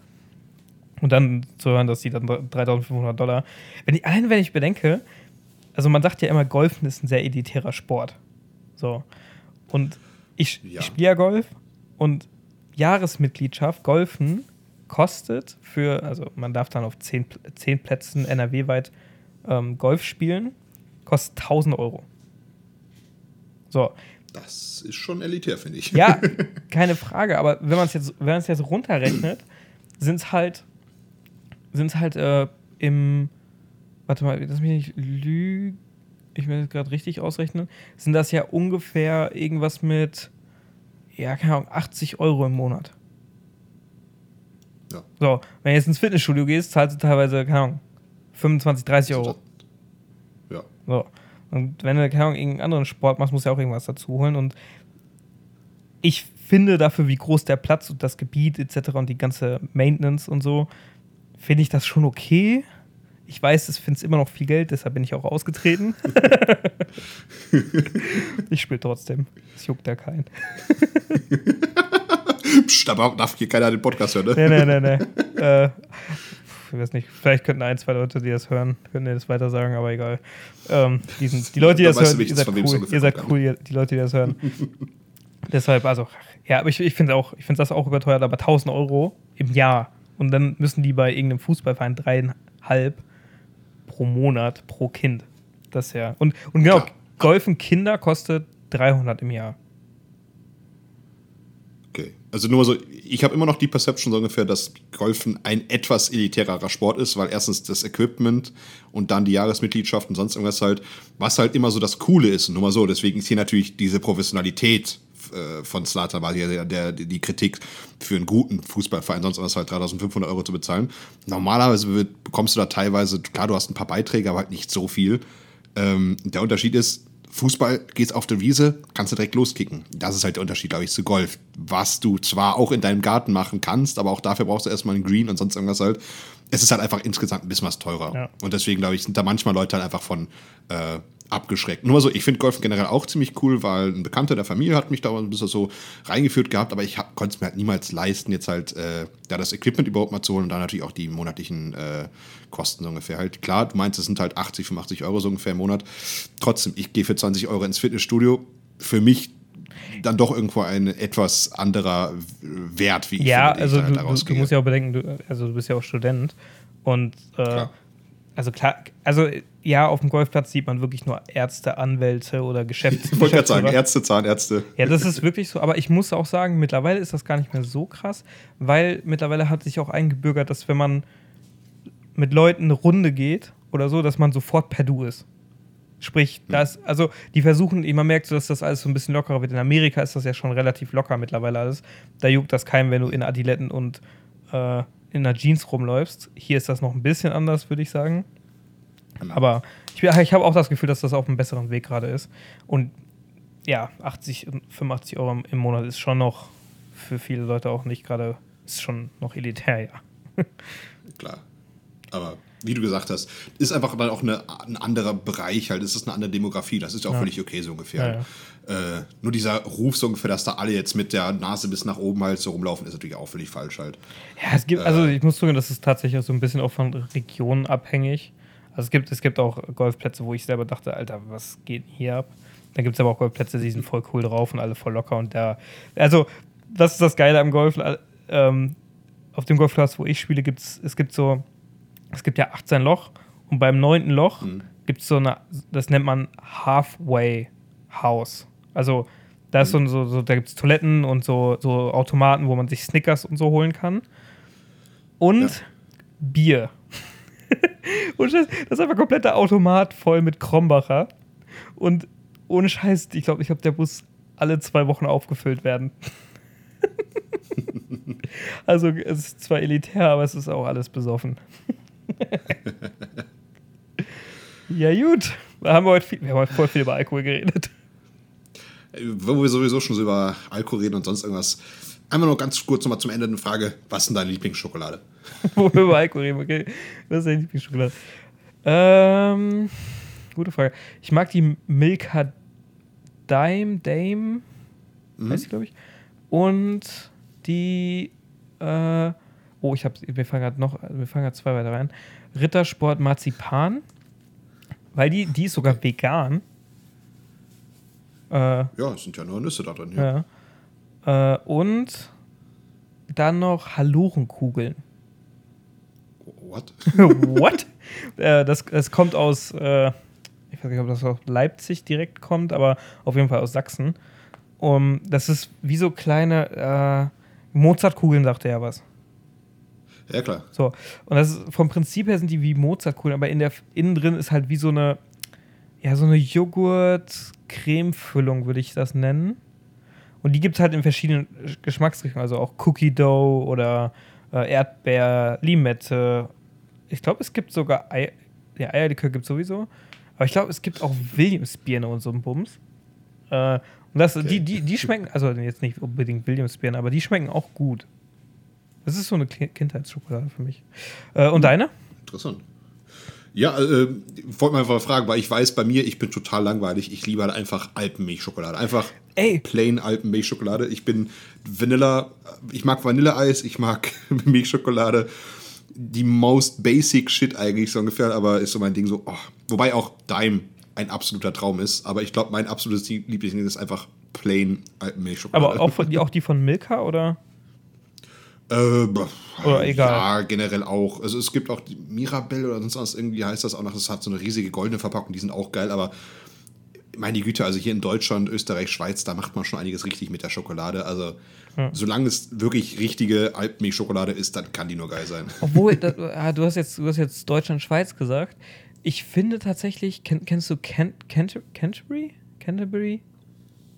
Und dann zu hören, dass sie dann 3500 Dollar. Wenn ich, allein wenn ich bedenke, also man sagt ja immer, Golfen ist ein sehr elitärer Sport. So. Und ich, ja. ich spiele ja Golf und Jahresmitgliedschaft, Golfen kostet für, also man darf dann auf zehn, zehn Plätzen NRW-weit ähm, Golf spielen, kostet 1000 Euro. So. Das ist schon elitär, finde ich. Ja, (laughs) keine Frage, aber wenn man es jetzt, wenn jetzt runterrechnet, sind es halt, sind's halt äh, im, warte mal, lass mich nicht lügen, ich will das gerade richtig ausrechnen, sind das ja ungefähr irgendwas mit, ja, keine Ahnung, 80 Euro im Monat. Ja. So, wenn du jetzt ins Fitnessstudio gehst, zahlst du teilweise, keine Ahnung, 25, 30 Euro. Ja. So. Und wenn du, keine Ahnung, irgendeinen anderen Sport machst, musst du ja auch irgendwas dazu holen. Und ich finde dafür, wie groß der Platz und das Gebiet etc. und die ganze Maintenance und so, finde ich das schon okay. Ich weiß, es finde immer noch viel Geld, deshalb bin ich auch ausgetreten. (laughs) ich spiele trotzdem. Es juckt ja keinen. (laughs) Psst, aber darf hier keiner den Podcast hören, ne? Nee, nee, nee, nee. äh, ich weiß nicht, vielleicht könnten ein, zwei Leute, die das hören, können das weiter sagen, aber egal. Ähm, die, sind, die Leute, die das hören, ihr seid cool, ihr seid cool, ihr, die Leute, die das hören. (laughs) Deshalb, also, ja, aber ich, ich finde auch, ich finde das auch überteuert, aber 1000 Euro im Jahr. Und dann müssen die bei irgendeinem Fußballverein dreieinhalb pro Monat pro Kind. Das ja. Und, und genau, Klar. Golfen Kinder kostet 300 im Jahr. Also nur so, ich habe immer noch die Perception so ungefähr, dass Golfen ein etwas elitärerer Sport ist, weil erstens das Equipment und dann die Jahresmitgliedschaft und sonst irgendwas halt, was halt immer so das Coole ist. Nur mal so, deswegen ist hier natürlich diese Professionalität äh, von Slata war hier der, der, die Kritik für einen guten Fußballverein, sonst was halt 3500 Euro zu bezahlen. Normalerweise bekommst du da teilweise, klar, du hast ein paar Beiträge, aber halt nicht so viel. Ähm, der Unterschied ist, Fußball gehst auf der Wiese, kannst du direkt loskicken. Das ist halt der Unterschied, glaube ich, zu Golf. Was du zwar auch in deinem Garten machen kannst, aber auch dafür brauchst du erstmal einen Green und sonst irgendwas halt. Es ist halt einfach insgesamt ein bisschen was teurer. Ja. Und deswegen, glaube ich, sind da manchmal Leute halt einfach von äh, abgeschreckt. Nur mal so, ich finde Golf generell auch ziemlich cool, weil ein Bekannter der Familie hat mich da ein bisschen so reingeführt gehabt, aber ich konnte es mir halt niemals leisten, jetzt halt äh, da das Equipment überhaupt mal zu holen und dann natürlich auch die monatlichen äh, Kosten so ungefähr halt. Klar, du meinst, es sind halt 80, 85 Euro so ungefähr im Monat. Trotzdem, ich gehe für 20 Euro ins Fitnessstudio. Für mich dann doch irgendwo ein etwas anderer Wert, wie ich ja, finde, also ich du, du, musst ja auch bedenken, du, also du bist ja auch Student und äh, also klar, also ja, auf dem Golfplatz sieht man wirklich nur Ärzte, Anwälte oder Geschäfts (laughs) Ich wollte gerade sagen, Ärzte, Zahnärzte. Ja, das ist wirklich so. Aber ich muss auch sagen, mittlerweile ist das gar nicht mehr so krass, weil mittlerweile hat sich auch eingebürgert, dass wenn man mit Leuten eine Runde geht oder so, dass man sofort per Du ist. Sprich, hm. das, also die versuchen, man merkt so, dass das alles so ein bisschen lockerer wird. In Amerika ist das ja schon relativ locker mittlerweile alles. Da juckt das keinem, wenn du in Adiletten und äh, in einer Jeans rumläufst. Hier ist das noch ein bisschen anders, würde ich sagen. Genau. Aber ich, ich habe auch das Gefühl, dass das auf einem besseren Weg gerade ist. Und ja, 80, 85 Euro im Monat ist schon noch für viele Leute auch nicht gerade, ist schon noch elitär, ja. (laughs) Klar. Aber wie du gesagt hast, ist einfach dann auch eine, ein anderer Bereich halt, es ist eine andere Demografie, das ist ja auch ja. völlig okay so ungefähr. Ja, ja. Äh, nur dieser Ruf so ungefähr, dass da alle jetzt mit der Nase bis nach oben halt so rumlaufen, ist natürlich auch völlig falsch halt. Ja, es gibt, äh, also ich muss sagen, das ist tatsächlich auch so ein bisschen auch von Regionen abhängig. Also es gibt, es gibt auch Golfplätze, wo ich selber dachte, Alter, was geht hier ab? Dann gibt es aber auch Golfplätze, die sind voll cool drauf und alle voll locker und da. Also, das ist das Geile am Golf. Ähm, auf dem Golfplatz, wo ich spiele, gibt es, es gibt so es gibt ja 18 Loch und beim neunten Loch mhm. gibt es so eine, das nennt man Halfway House. Also da ist mhm. so, so, da gibt es Toiletten und so, so Automaten, wo man sich Snickers und so holen kann. Und ja. Bier. (laughs) und das, ist einfach kompletter Automat voll mit Krombacher. Und ohne Scheiß, ich glaube, ich glaube, der muss alle zwei Wochen aufgefüllt werden. (laughs) also es ist zwar elitär, aber es ist auch alles besoffen. (laughs) ja, gut. Wir haben heute, viel, wir haben heute voll viel über Alkohol geredet. Wo wir sowieso schon so über Alkohol reden und sonst irgendwas. Einmal noch ganz kurz nochmal zum Ende eine Frage. Was ist denn deine Lieblingsschokolade? (laughs) Wo wir über Alkohol reden, okay. Was ist deine Lieblingsschokolade? Ähm, gute Frage. Ich mag die Milka Dime, Dame, mhm. heißt sie, glaube ich. Und die, äh, Oh, ich habe, wir fangen gerade noch, wir fangen gerade zwei weiter rein. Rittersport Marzipan, weil die, die ist sogar vegan. Äh, ja, es sind ja nur Nüsse da drin. Ja. ja. Äh, und dann noch Halurenkugeln. What? (laughs) What? äh, das, das kommt aus, äh, ich weiß nicht, ob das aus Leipzig direkt kommt, aber auf jeden Fall aus Sachsen. Um, das ist wie so kleine äh, Mozartkugeln, sagte er was. Ja, klar. So. Und das ist, vom Prinzip her sind die wie Mozartkugeln, aber in der, innen drin ist halt wie so eine, ja, so eine Joghurt-Creme-Füllung, würde ich das nennen. Und die gibt es halt in verschiedenen Geschmacksrichtungen, also auch Cookie Dough oder äh, Erdbeer, Limette. Ich glaube, es gibt sogar Ei ja, Eierlikör gibt es sowieso. Aber ich glaube, es gibt auch Williams-Birne und so ein Bums. Äh, Und das, die, die, die schmecken, also jetzt nicht unbedingt Williamsbeeren, aber die schmecken auch gut. Das ist so eine Ki- Kindheitsschokolade für mich. Äh, und deine? Interessant. Ja, äh, wollte mal einfach fragen, weil ich weiß bei mir, ich bin total langweilig. Ich liebe halt einfach Alpenmilchschokolade. Einfach Ey. plain Alpenmilchschokolade. Ich bin Vanilla, ich mag Vanilleeis, ich mag (laughs) Milchschokolade. Die most basic shit eigentlich so ungefähr, aber ist so mein Ding so. Oh. Wobei auch Dime ein absoluter Traum ist, aber ich glaube, mein absolutes Lieblingsding ist einfach plain Alpenmilchschokolade. Aber auch, von, die, auch die von Milka oder? Äh, Oder egal. Ja, generell auch. Also es gibt auch die Mirabelle oder sonst was, irgendwie heißt das auch noch. Das hat so eine riesige goldene Verpackung, die sind auch geil, aber meine Güte, also hier in Deutschland, Österreich, Schweiz, da macht man schon einiges richtig mit der Schokolade. Also solange es wirklich richtige Alpenmilchschokolade ist, dann kann die nur geil sein. Obwohl, da, (laughs) ah, du, hast jetzt, du hast jetzt Deutschland, Schweiz gesagt. Ich finde tatsächlich, kenn, kennst du Can, Canter, Canterbury? Canterbury?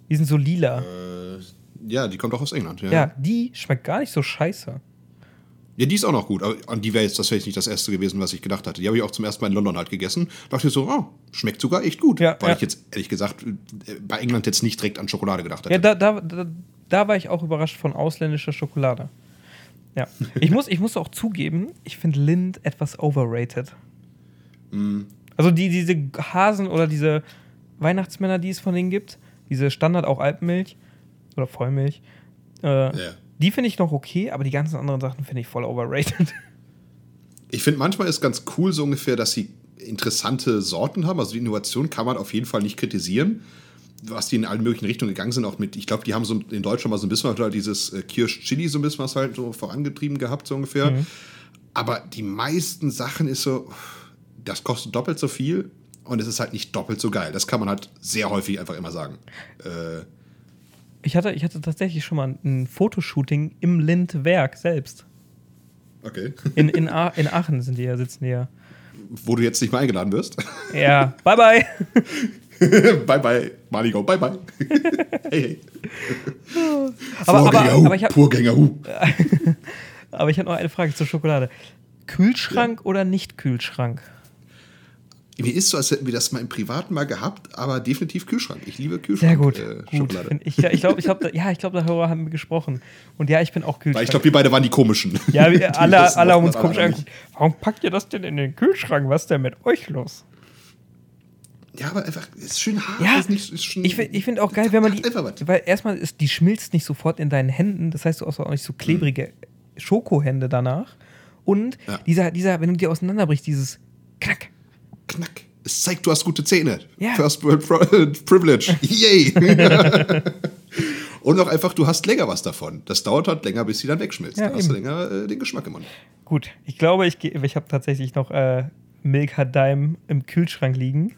Die sind so lila. Äh, ja, die kommt auch aus England. Ja, ja, die schmeckt gar nicht so scheiße. Ja die ist auch noch gut. Aber an die wäre jetzt, das wäre jetzt nicht das erste gewesen, was ich gedacht hatte. Die habe ich auch zum ersten Mal in London halt gegessen. dachte ich so, oh, schmeckt sogar echt gut. Ja, Weil ja. ich jetzt, ehrlich gesagt, äh, bei England jetzt nicht direkt an Schokolade gedacht hätte. Ja, da, da, da, da war ich auch überrascht von ausländischer Schokolade. Ja. Ich muss, ich muss auch zugeben, ich finde Lind etwas overrated. Also die, diese Hasen oder diese Weihnachtsmänner, die es von denen gibt, diese Standard auch Alpenmilch oder Vollmilch, äh, Ja. Die finde ich noch okay, aber die ganzen anderen Sachen finde ich voll overrated. (laughs) Ich finde manchmal ist ganz cool so ungefähr, dass sie interessante Sorten haben. Also die Innovation kann man auf jeden Fall nicht kritisieren. Was die in allen möglichen Richtungen gegangen sind, auch mit, ich glaube, die haben so in Deutschland mal so ein bisschen halt dieses äh, Kirsch-Chili so ein bisschen was halt so vorangetrieben gehabt, so ungefähr. Aber die meisten Sachen ist so, das kostet doppelt so viel und es ist halt nicht doppelt so geil. Das kann man halt sehr häufig einfach immer sagen. Äh, Ich hatte, ich hatte tatsächlich schon mal ein Fotoshooting im Lind-Werk selbst. okay. In, in, A in Aachen sind die ja, sitzen die ja. Wo du jetzt nicht mehr eingeladen wirst. Ja, bye bye. (laughs) bye bye, Maligo, bye bye. (laughs) hey, hey. Aber- aber- Vorgänger, hu, aber ich hab- Purgänger, hu. (laughs) Aber ich habe noch eine Frage zur Schokolade. Kühlschrank oder nicht Kühlschrank? Mir ist so, als hätten wir das mal im Privaten mal gehabt, aber definitiv Kühlschrank. Ich liebe Kühlschrank. Sehr gut. Äh, gut. Find Ich, ja, ich glaube, ich glaub, da- ja, ich glaub, darüber haben wir gesprochen. Und ja, ich bin auch Kühlschrank. Weil ich glaube, wir beide waren die komischen. (laughs) ja, wir, Die alle, alle haben uns komisch angeguckt. Warum packt ihr das denn in den Kühlschrank? Was ist denn mit euch los? Ja, aber einfach, es ist schön hart. Ja, ist nicht, ist schon, Ich, find- finde auch geil, wenn man die. Weil erstmal ist, die schmilzt nicht sofort in deinen Händen. Das heißt, du hast auch nicht so klebrige Schokohände danach. Und Ja. dieser, dieser, wenn du die auseinanderbrichst, dieses Knack. Knack. Es zeigt, du hast gute Zähne. Ja. First World (laughs) Privilege. Yay. (laughs) Und auch einfach, du hast länger was davon. Das dauert halt länger, bis sie dann wegschmilzt. Ja, dann hast du länger äh, den Geschmack im Mund. Gut, ich glaube, ich, ich habe tatsächlich noch äh, Milka Dime im Kühlschrank liegen.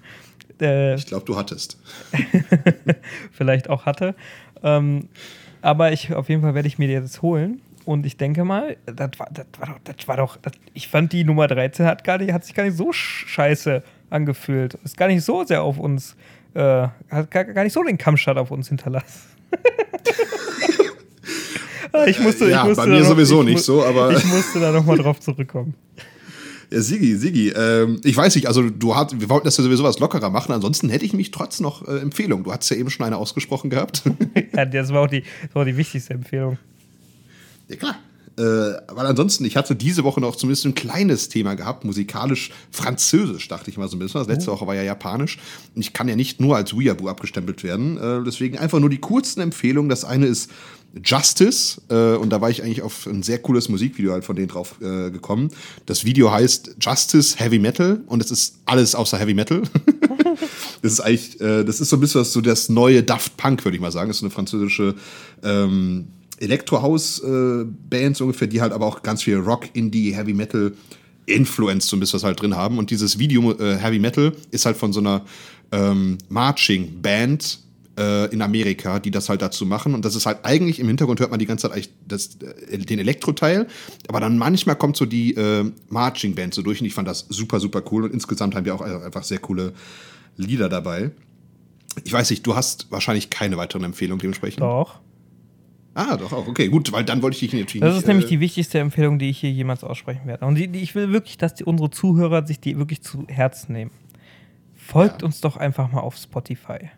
Äh, Ich glaube, du hattest. (laughs) vielleicht auch hatte. Ähm, aber ich, auf jeden Fall werde ich mir die jetzt holen. Und ich denke mal, das war, das war doch, das war doch das, ich fand die Nummer 13 hat, gar nicht, hat sich gar nicht so sch- scheiße angefühlt. Ist gar nicht so sehr auf uns, äh, hat gar, gar nicht so den Kampfstart auf uns hinterlassen. (laughs) ich musste, Ja, ich musste bei mir noch- sowieso nicht so, aber- Ich musste da nochmal drauf zurückkommen. (laughs) Ja, Sigi, Sigi, ähm, ich weiß nicht, also du hast, wir wollten das ja sowieso was lockerer machen, ansonsten hätte ich mich trotz noch äh, Empfehlung. Du hast ja eben schon eine ausgesprochen gehabt. (laughs) Ja, das war auch die, das war auch die wichtigste Empfehlung. Ja, klar. Äh, weil ansonsten, ich hatte diese Woche noch zumindest ein kleines Thema gehabt, musikalisch französisch, dachte ich mal so ein bisschen. Das letzte Woche war ja japanisch. Und ich kann ja nicht nur als Weeaboo abgestempelt werden. Äh, deswegen einfach nur die kurzen Empfehlungen. Das eine ist Justice. Äh, und da war ich eigentlich auf ein sehr cooles Musikvideo halt von denen drauf äh, gekommen. Das Video heißt Justice Heavy Metal und es ist alles außer Heavy Metal. (laughs) das ist eigentlich, äh, das ist so ein bisschen so das neue Daft Punk, würde ich mal sagen. Das ist eine französische ähm, Elektrohaus-Band so ungefähr, die halt aber auch ganz viel Rock, Indie, Heavy Metal Influence so ein bisschen was halt drin haben. Und dieses Video äh, Heavy Metal ist halt von so einer ähm, Marching-Band äh, in Amerika, die das halt dazu machen. Und das ist halt eigentlich im Hintergrund hört man die ganze Zeit eigentlich das, äh, den Elektroteil, aber dann manchmal kommt so die äh, Marching-Band so durch und ich fand das super, super cool. Und insgesamt haben wir auch einfach sehr coole Lieder dabei. Ich weiß nicht, du hast wahrscheinlich keine weiteren Empfehlungen dementsprechend. Doch. Ah, doch auch. Okay, gut, weil dann wollte ich dich natürlich Das nicht. ist nämlich äh, die wichtigste Empfehlung, die ich hier jemals aussprechen werde. Und die, die, ich will wirklich, dass die, unsere Zuhörer sich die wirklich zu Herzen nehmen. Folgt Ja. uns doch einfach mal auf Spotify.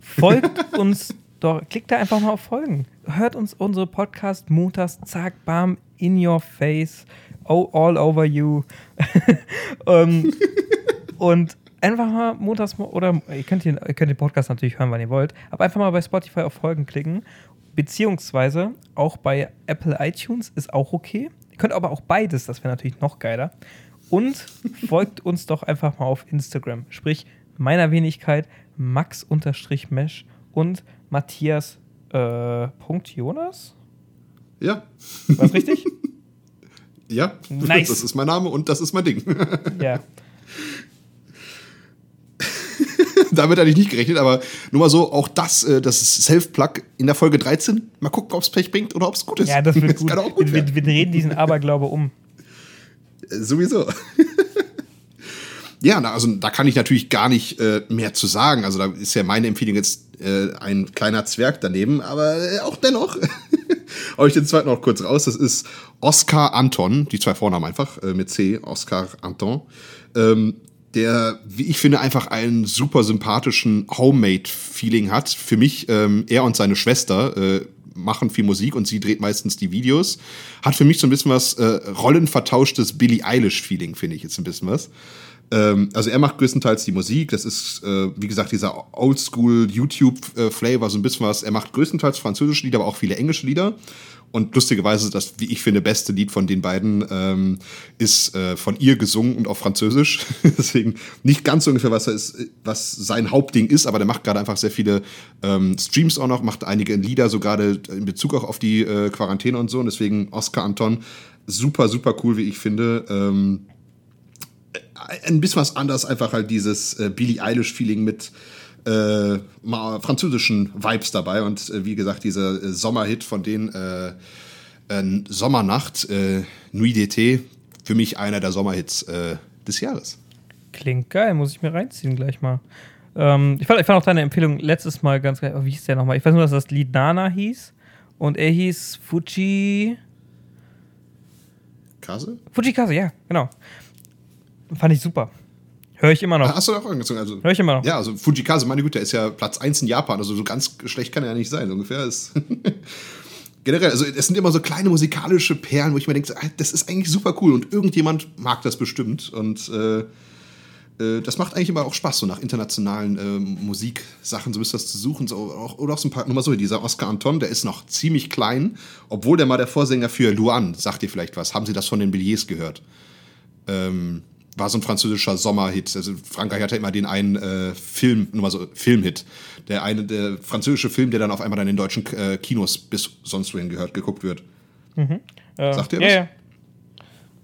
Folgt (laughs) uns doch, klickt da einfach mal auf Folgen. Hört uns unsere Podcast montags, zack, bam, in your face, oh, all over you. um, (laughs) und einfach mal montags oder ihr könnt, den, ihr könnt den Podcast natürlich hören, wann ihr wollt, aber einfach mal bei Spotify auf Folgen klicken. Beziehungsweise auch bei Apple iTunes ist auch okay. Ihr könnt aber auch beides, das wäre natürlich noch geiler. Und (laughs) folgt uns doch einfach mal auf Instagram. Sprich, meiner Wenigkeit max-mesh und Matthias äh, Punkt Jonas? Ja. War richtig? (laughs) ja. Nice. Das ist mein Name und das ist mein Ding. ja. (laughs) (laughs) Damit hatte ich nicht gerechnet, aber nur mal so, auch das, äh, das Self-Plug in der Folge 13. Mal gucken, ob es Pech bringt oder ob es gut ist. Ja, das wird (laughs) das gut. Gut wir, wir, drehen diesen Aberglaube um. Äh, Sowieso. (laughs) ja, also da kann ich natürlich gar nicht äh, mehr zu sagen. Also da ist ja meine Empfehlung jetzt äh, ein kleiner Zwerg daneben, aber äh, auch dennoch. Hau ich den zweiten noch kurz raus. Das ist Oscar Anton, die zwei Vornamen einfach, äh, mit C, Oscar Anton. Ähm, der, wie ich finde, einfach einen super sympathischen Homemade-Feeling hat. Für mich, ähm, er und seine Schwester äh, machen viel Musik und sie dreht meistens die Videos. Hat für mich so ein bisschen was äh, rollenvertauschtes Billie Eilish-Feeling, finde ich jetzt ein bisschen was. Ähm, also er macht größtenteils die Musik. Das ist, äh, wie gesagt, dieser Oldschool YouTube-Flavor, so ein bisschen was. Er macht größtenteils französische Lieder, aber auch viele englische Lieder. Und lustigerweise, das, wie ich finde, beste Lied von den beiden ähm, ist äh, von ihr gesungen und auf Französisch. (laughs) Deswegen nicht ganz so ungefähr, was, ist, was sein Hauptding ist, aber der macht gerade einfach sehr viele ähm, Streams auch noch, macht einige Lieder, so gerade in Bezug auch auf die äh, Quarantäne und so. Und deswegen Oscar Anton, super, super cool, wie ich finde. Ähm, ein bisschen was anders, einfach halt dieses äh, Billie Eilish-Feeling mit äh, französischen Vibes dabei und äh, wie gesagt, dieser äh, Sommerhit von denen, äh, äh, Sommernacht, äh, Nuit d'été, für mich einer der Sommerhits des Jahres. Klingt geil, muss ich mir reinziehen gleich mal. Ähm, ich, fand, ich fand auch deine Empfehlung letztes Mal ganz geil. Oh, wie hieß der nochmal? Ich weiß nur, dass das Lied Nana hieß und er hieß Fuji. Kase? Fuji Kase, ja, genau. Fand ich super. Höre ich immer noch. Hast du auch angezogen? Also, Hör ich immer noch. Ja, also Fujikaze, meine Güte, ist ja Platz 1 in Japan. Also so ganz schlecht kann er ja nicht sein. So ungefähr ist. (laughs) Generell, also es sind immer so kleine musikalische Perlen, wo ich mir denke, das ist eigentlich super cool und irgendjemand mag das bestimmt. Und äh, äh, das macht eigentlich immer auch Spaß, so nach internationalen äh, Musiksachen so ist das zu suchen. So, auch, oder auch so ein paar, nur mal so, dieser Oscar Anton, der ist noch ziemlich klein, obwohl der mal der Vorsänger für Luan, sagt ihr vielleicht was, haben Sie das von den Billets gehört? Ähm, war so ein französischer Sommerhit. Also Frankreich hatte immer den einen äh, Film, nur mal so Filmhit. Der eine, der französische Film, der dann auf einmal dann in deutschen äh, Kinos bis sonst wohin gehört, geguckt wird. Mhm. Äh, Sagt ihr ja, was? ja.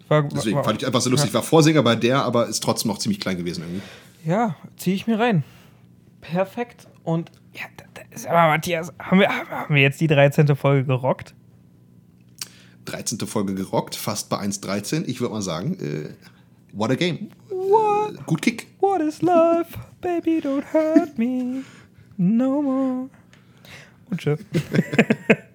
War, Deswegen war, fand ich einfach so lustig. Ich war Vorsänger bei der, aber ist trotzdem noch ziemlich klein gewesen irgendwie. Ja, ziehe ich mir rein. Perfekt. Und ja, da, da ist aber Matthias, haben wir, haben wir jetzt die 13. Folge gerockt? 13. Folge gerockt, fast bei 1,13. Ich würde mal sagen, äh, what a game. What? Gut Kick. What is love? Baby, don't hurt me no more. Und tschö. (laughs)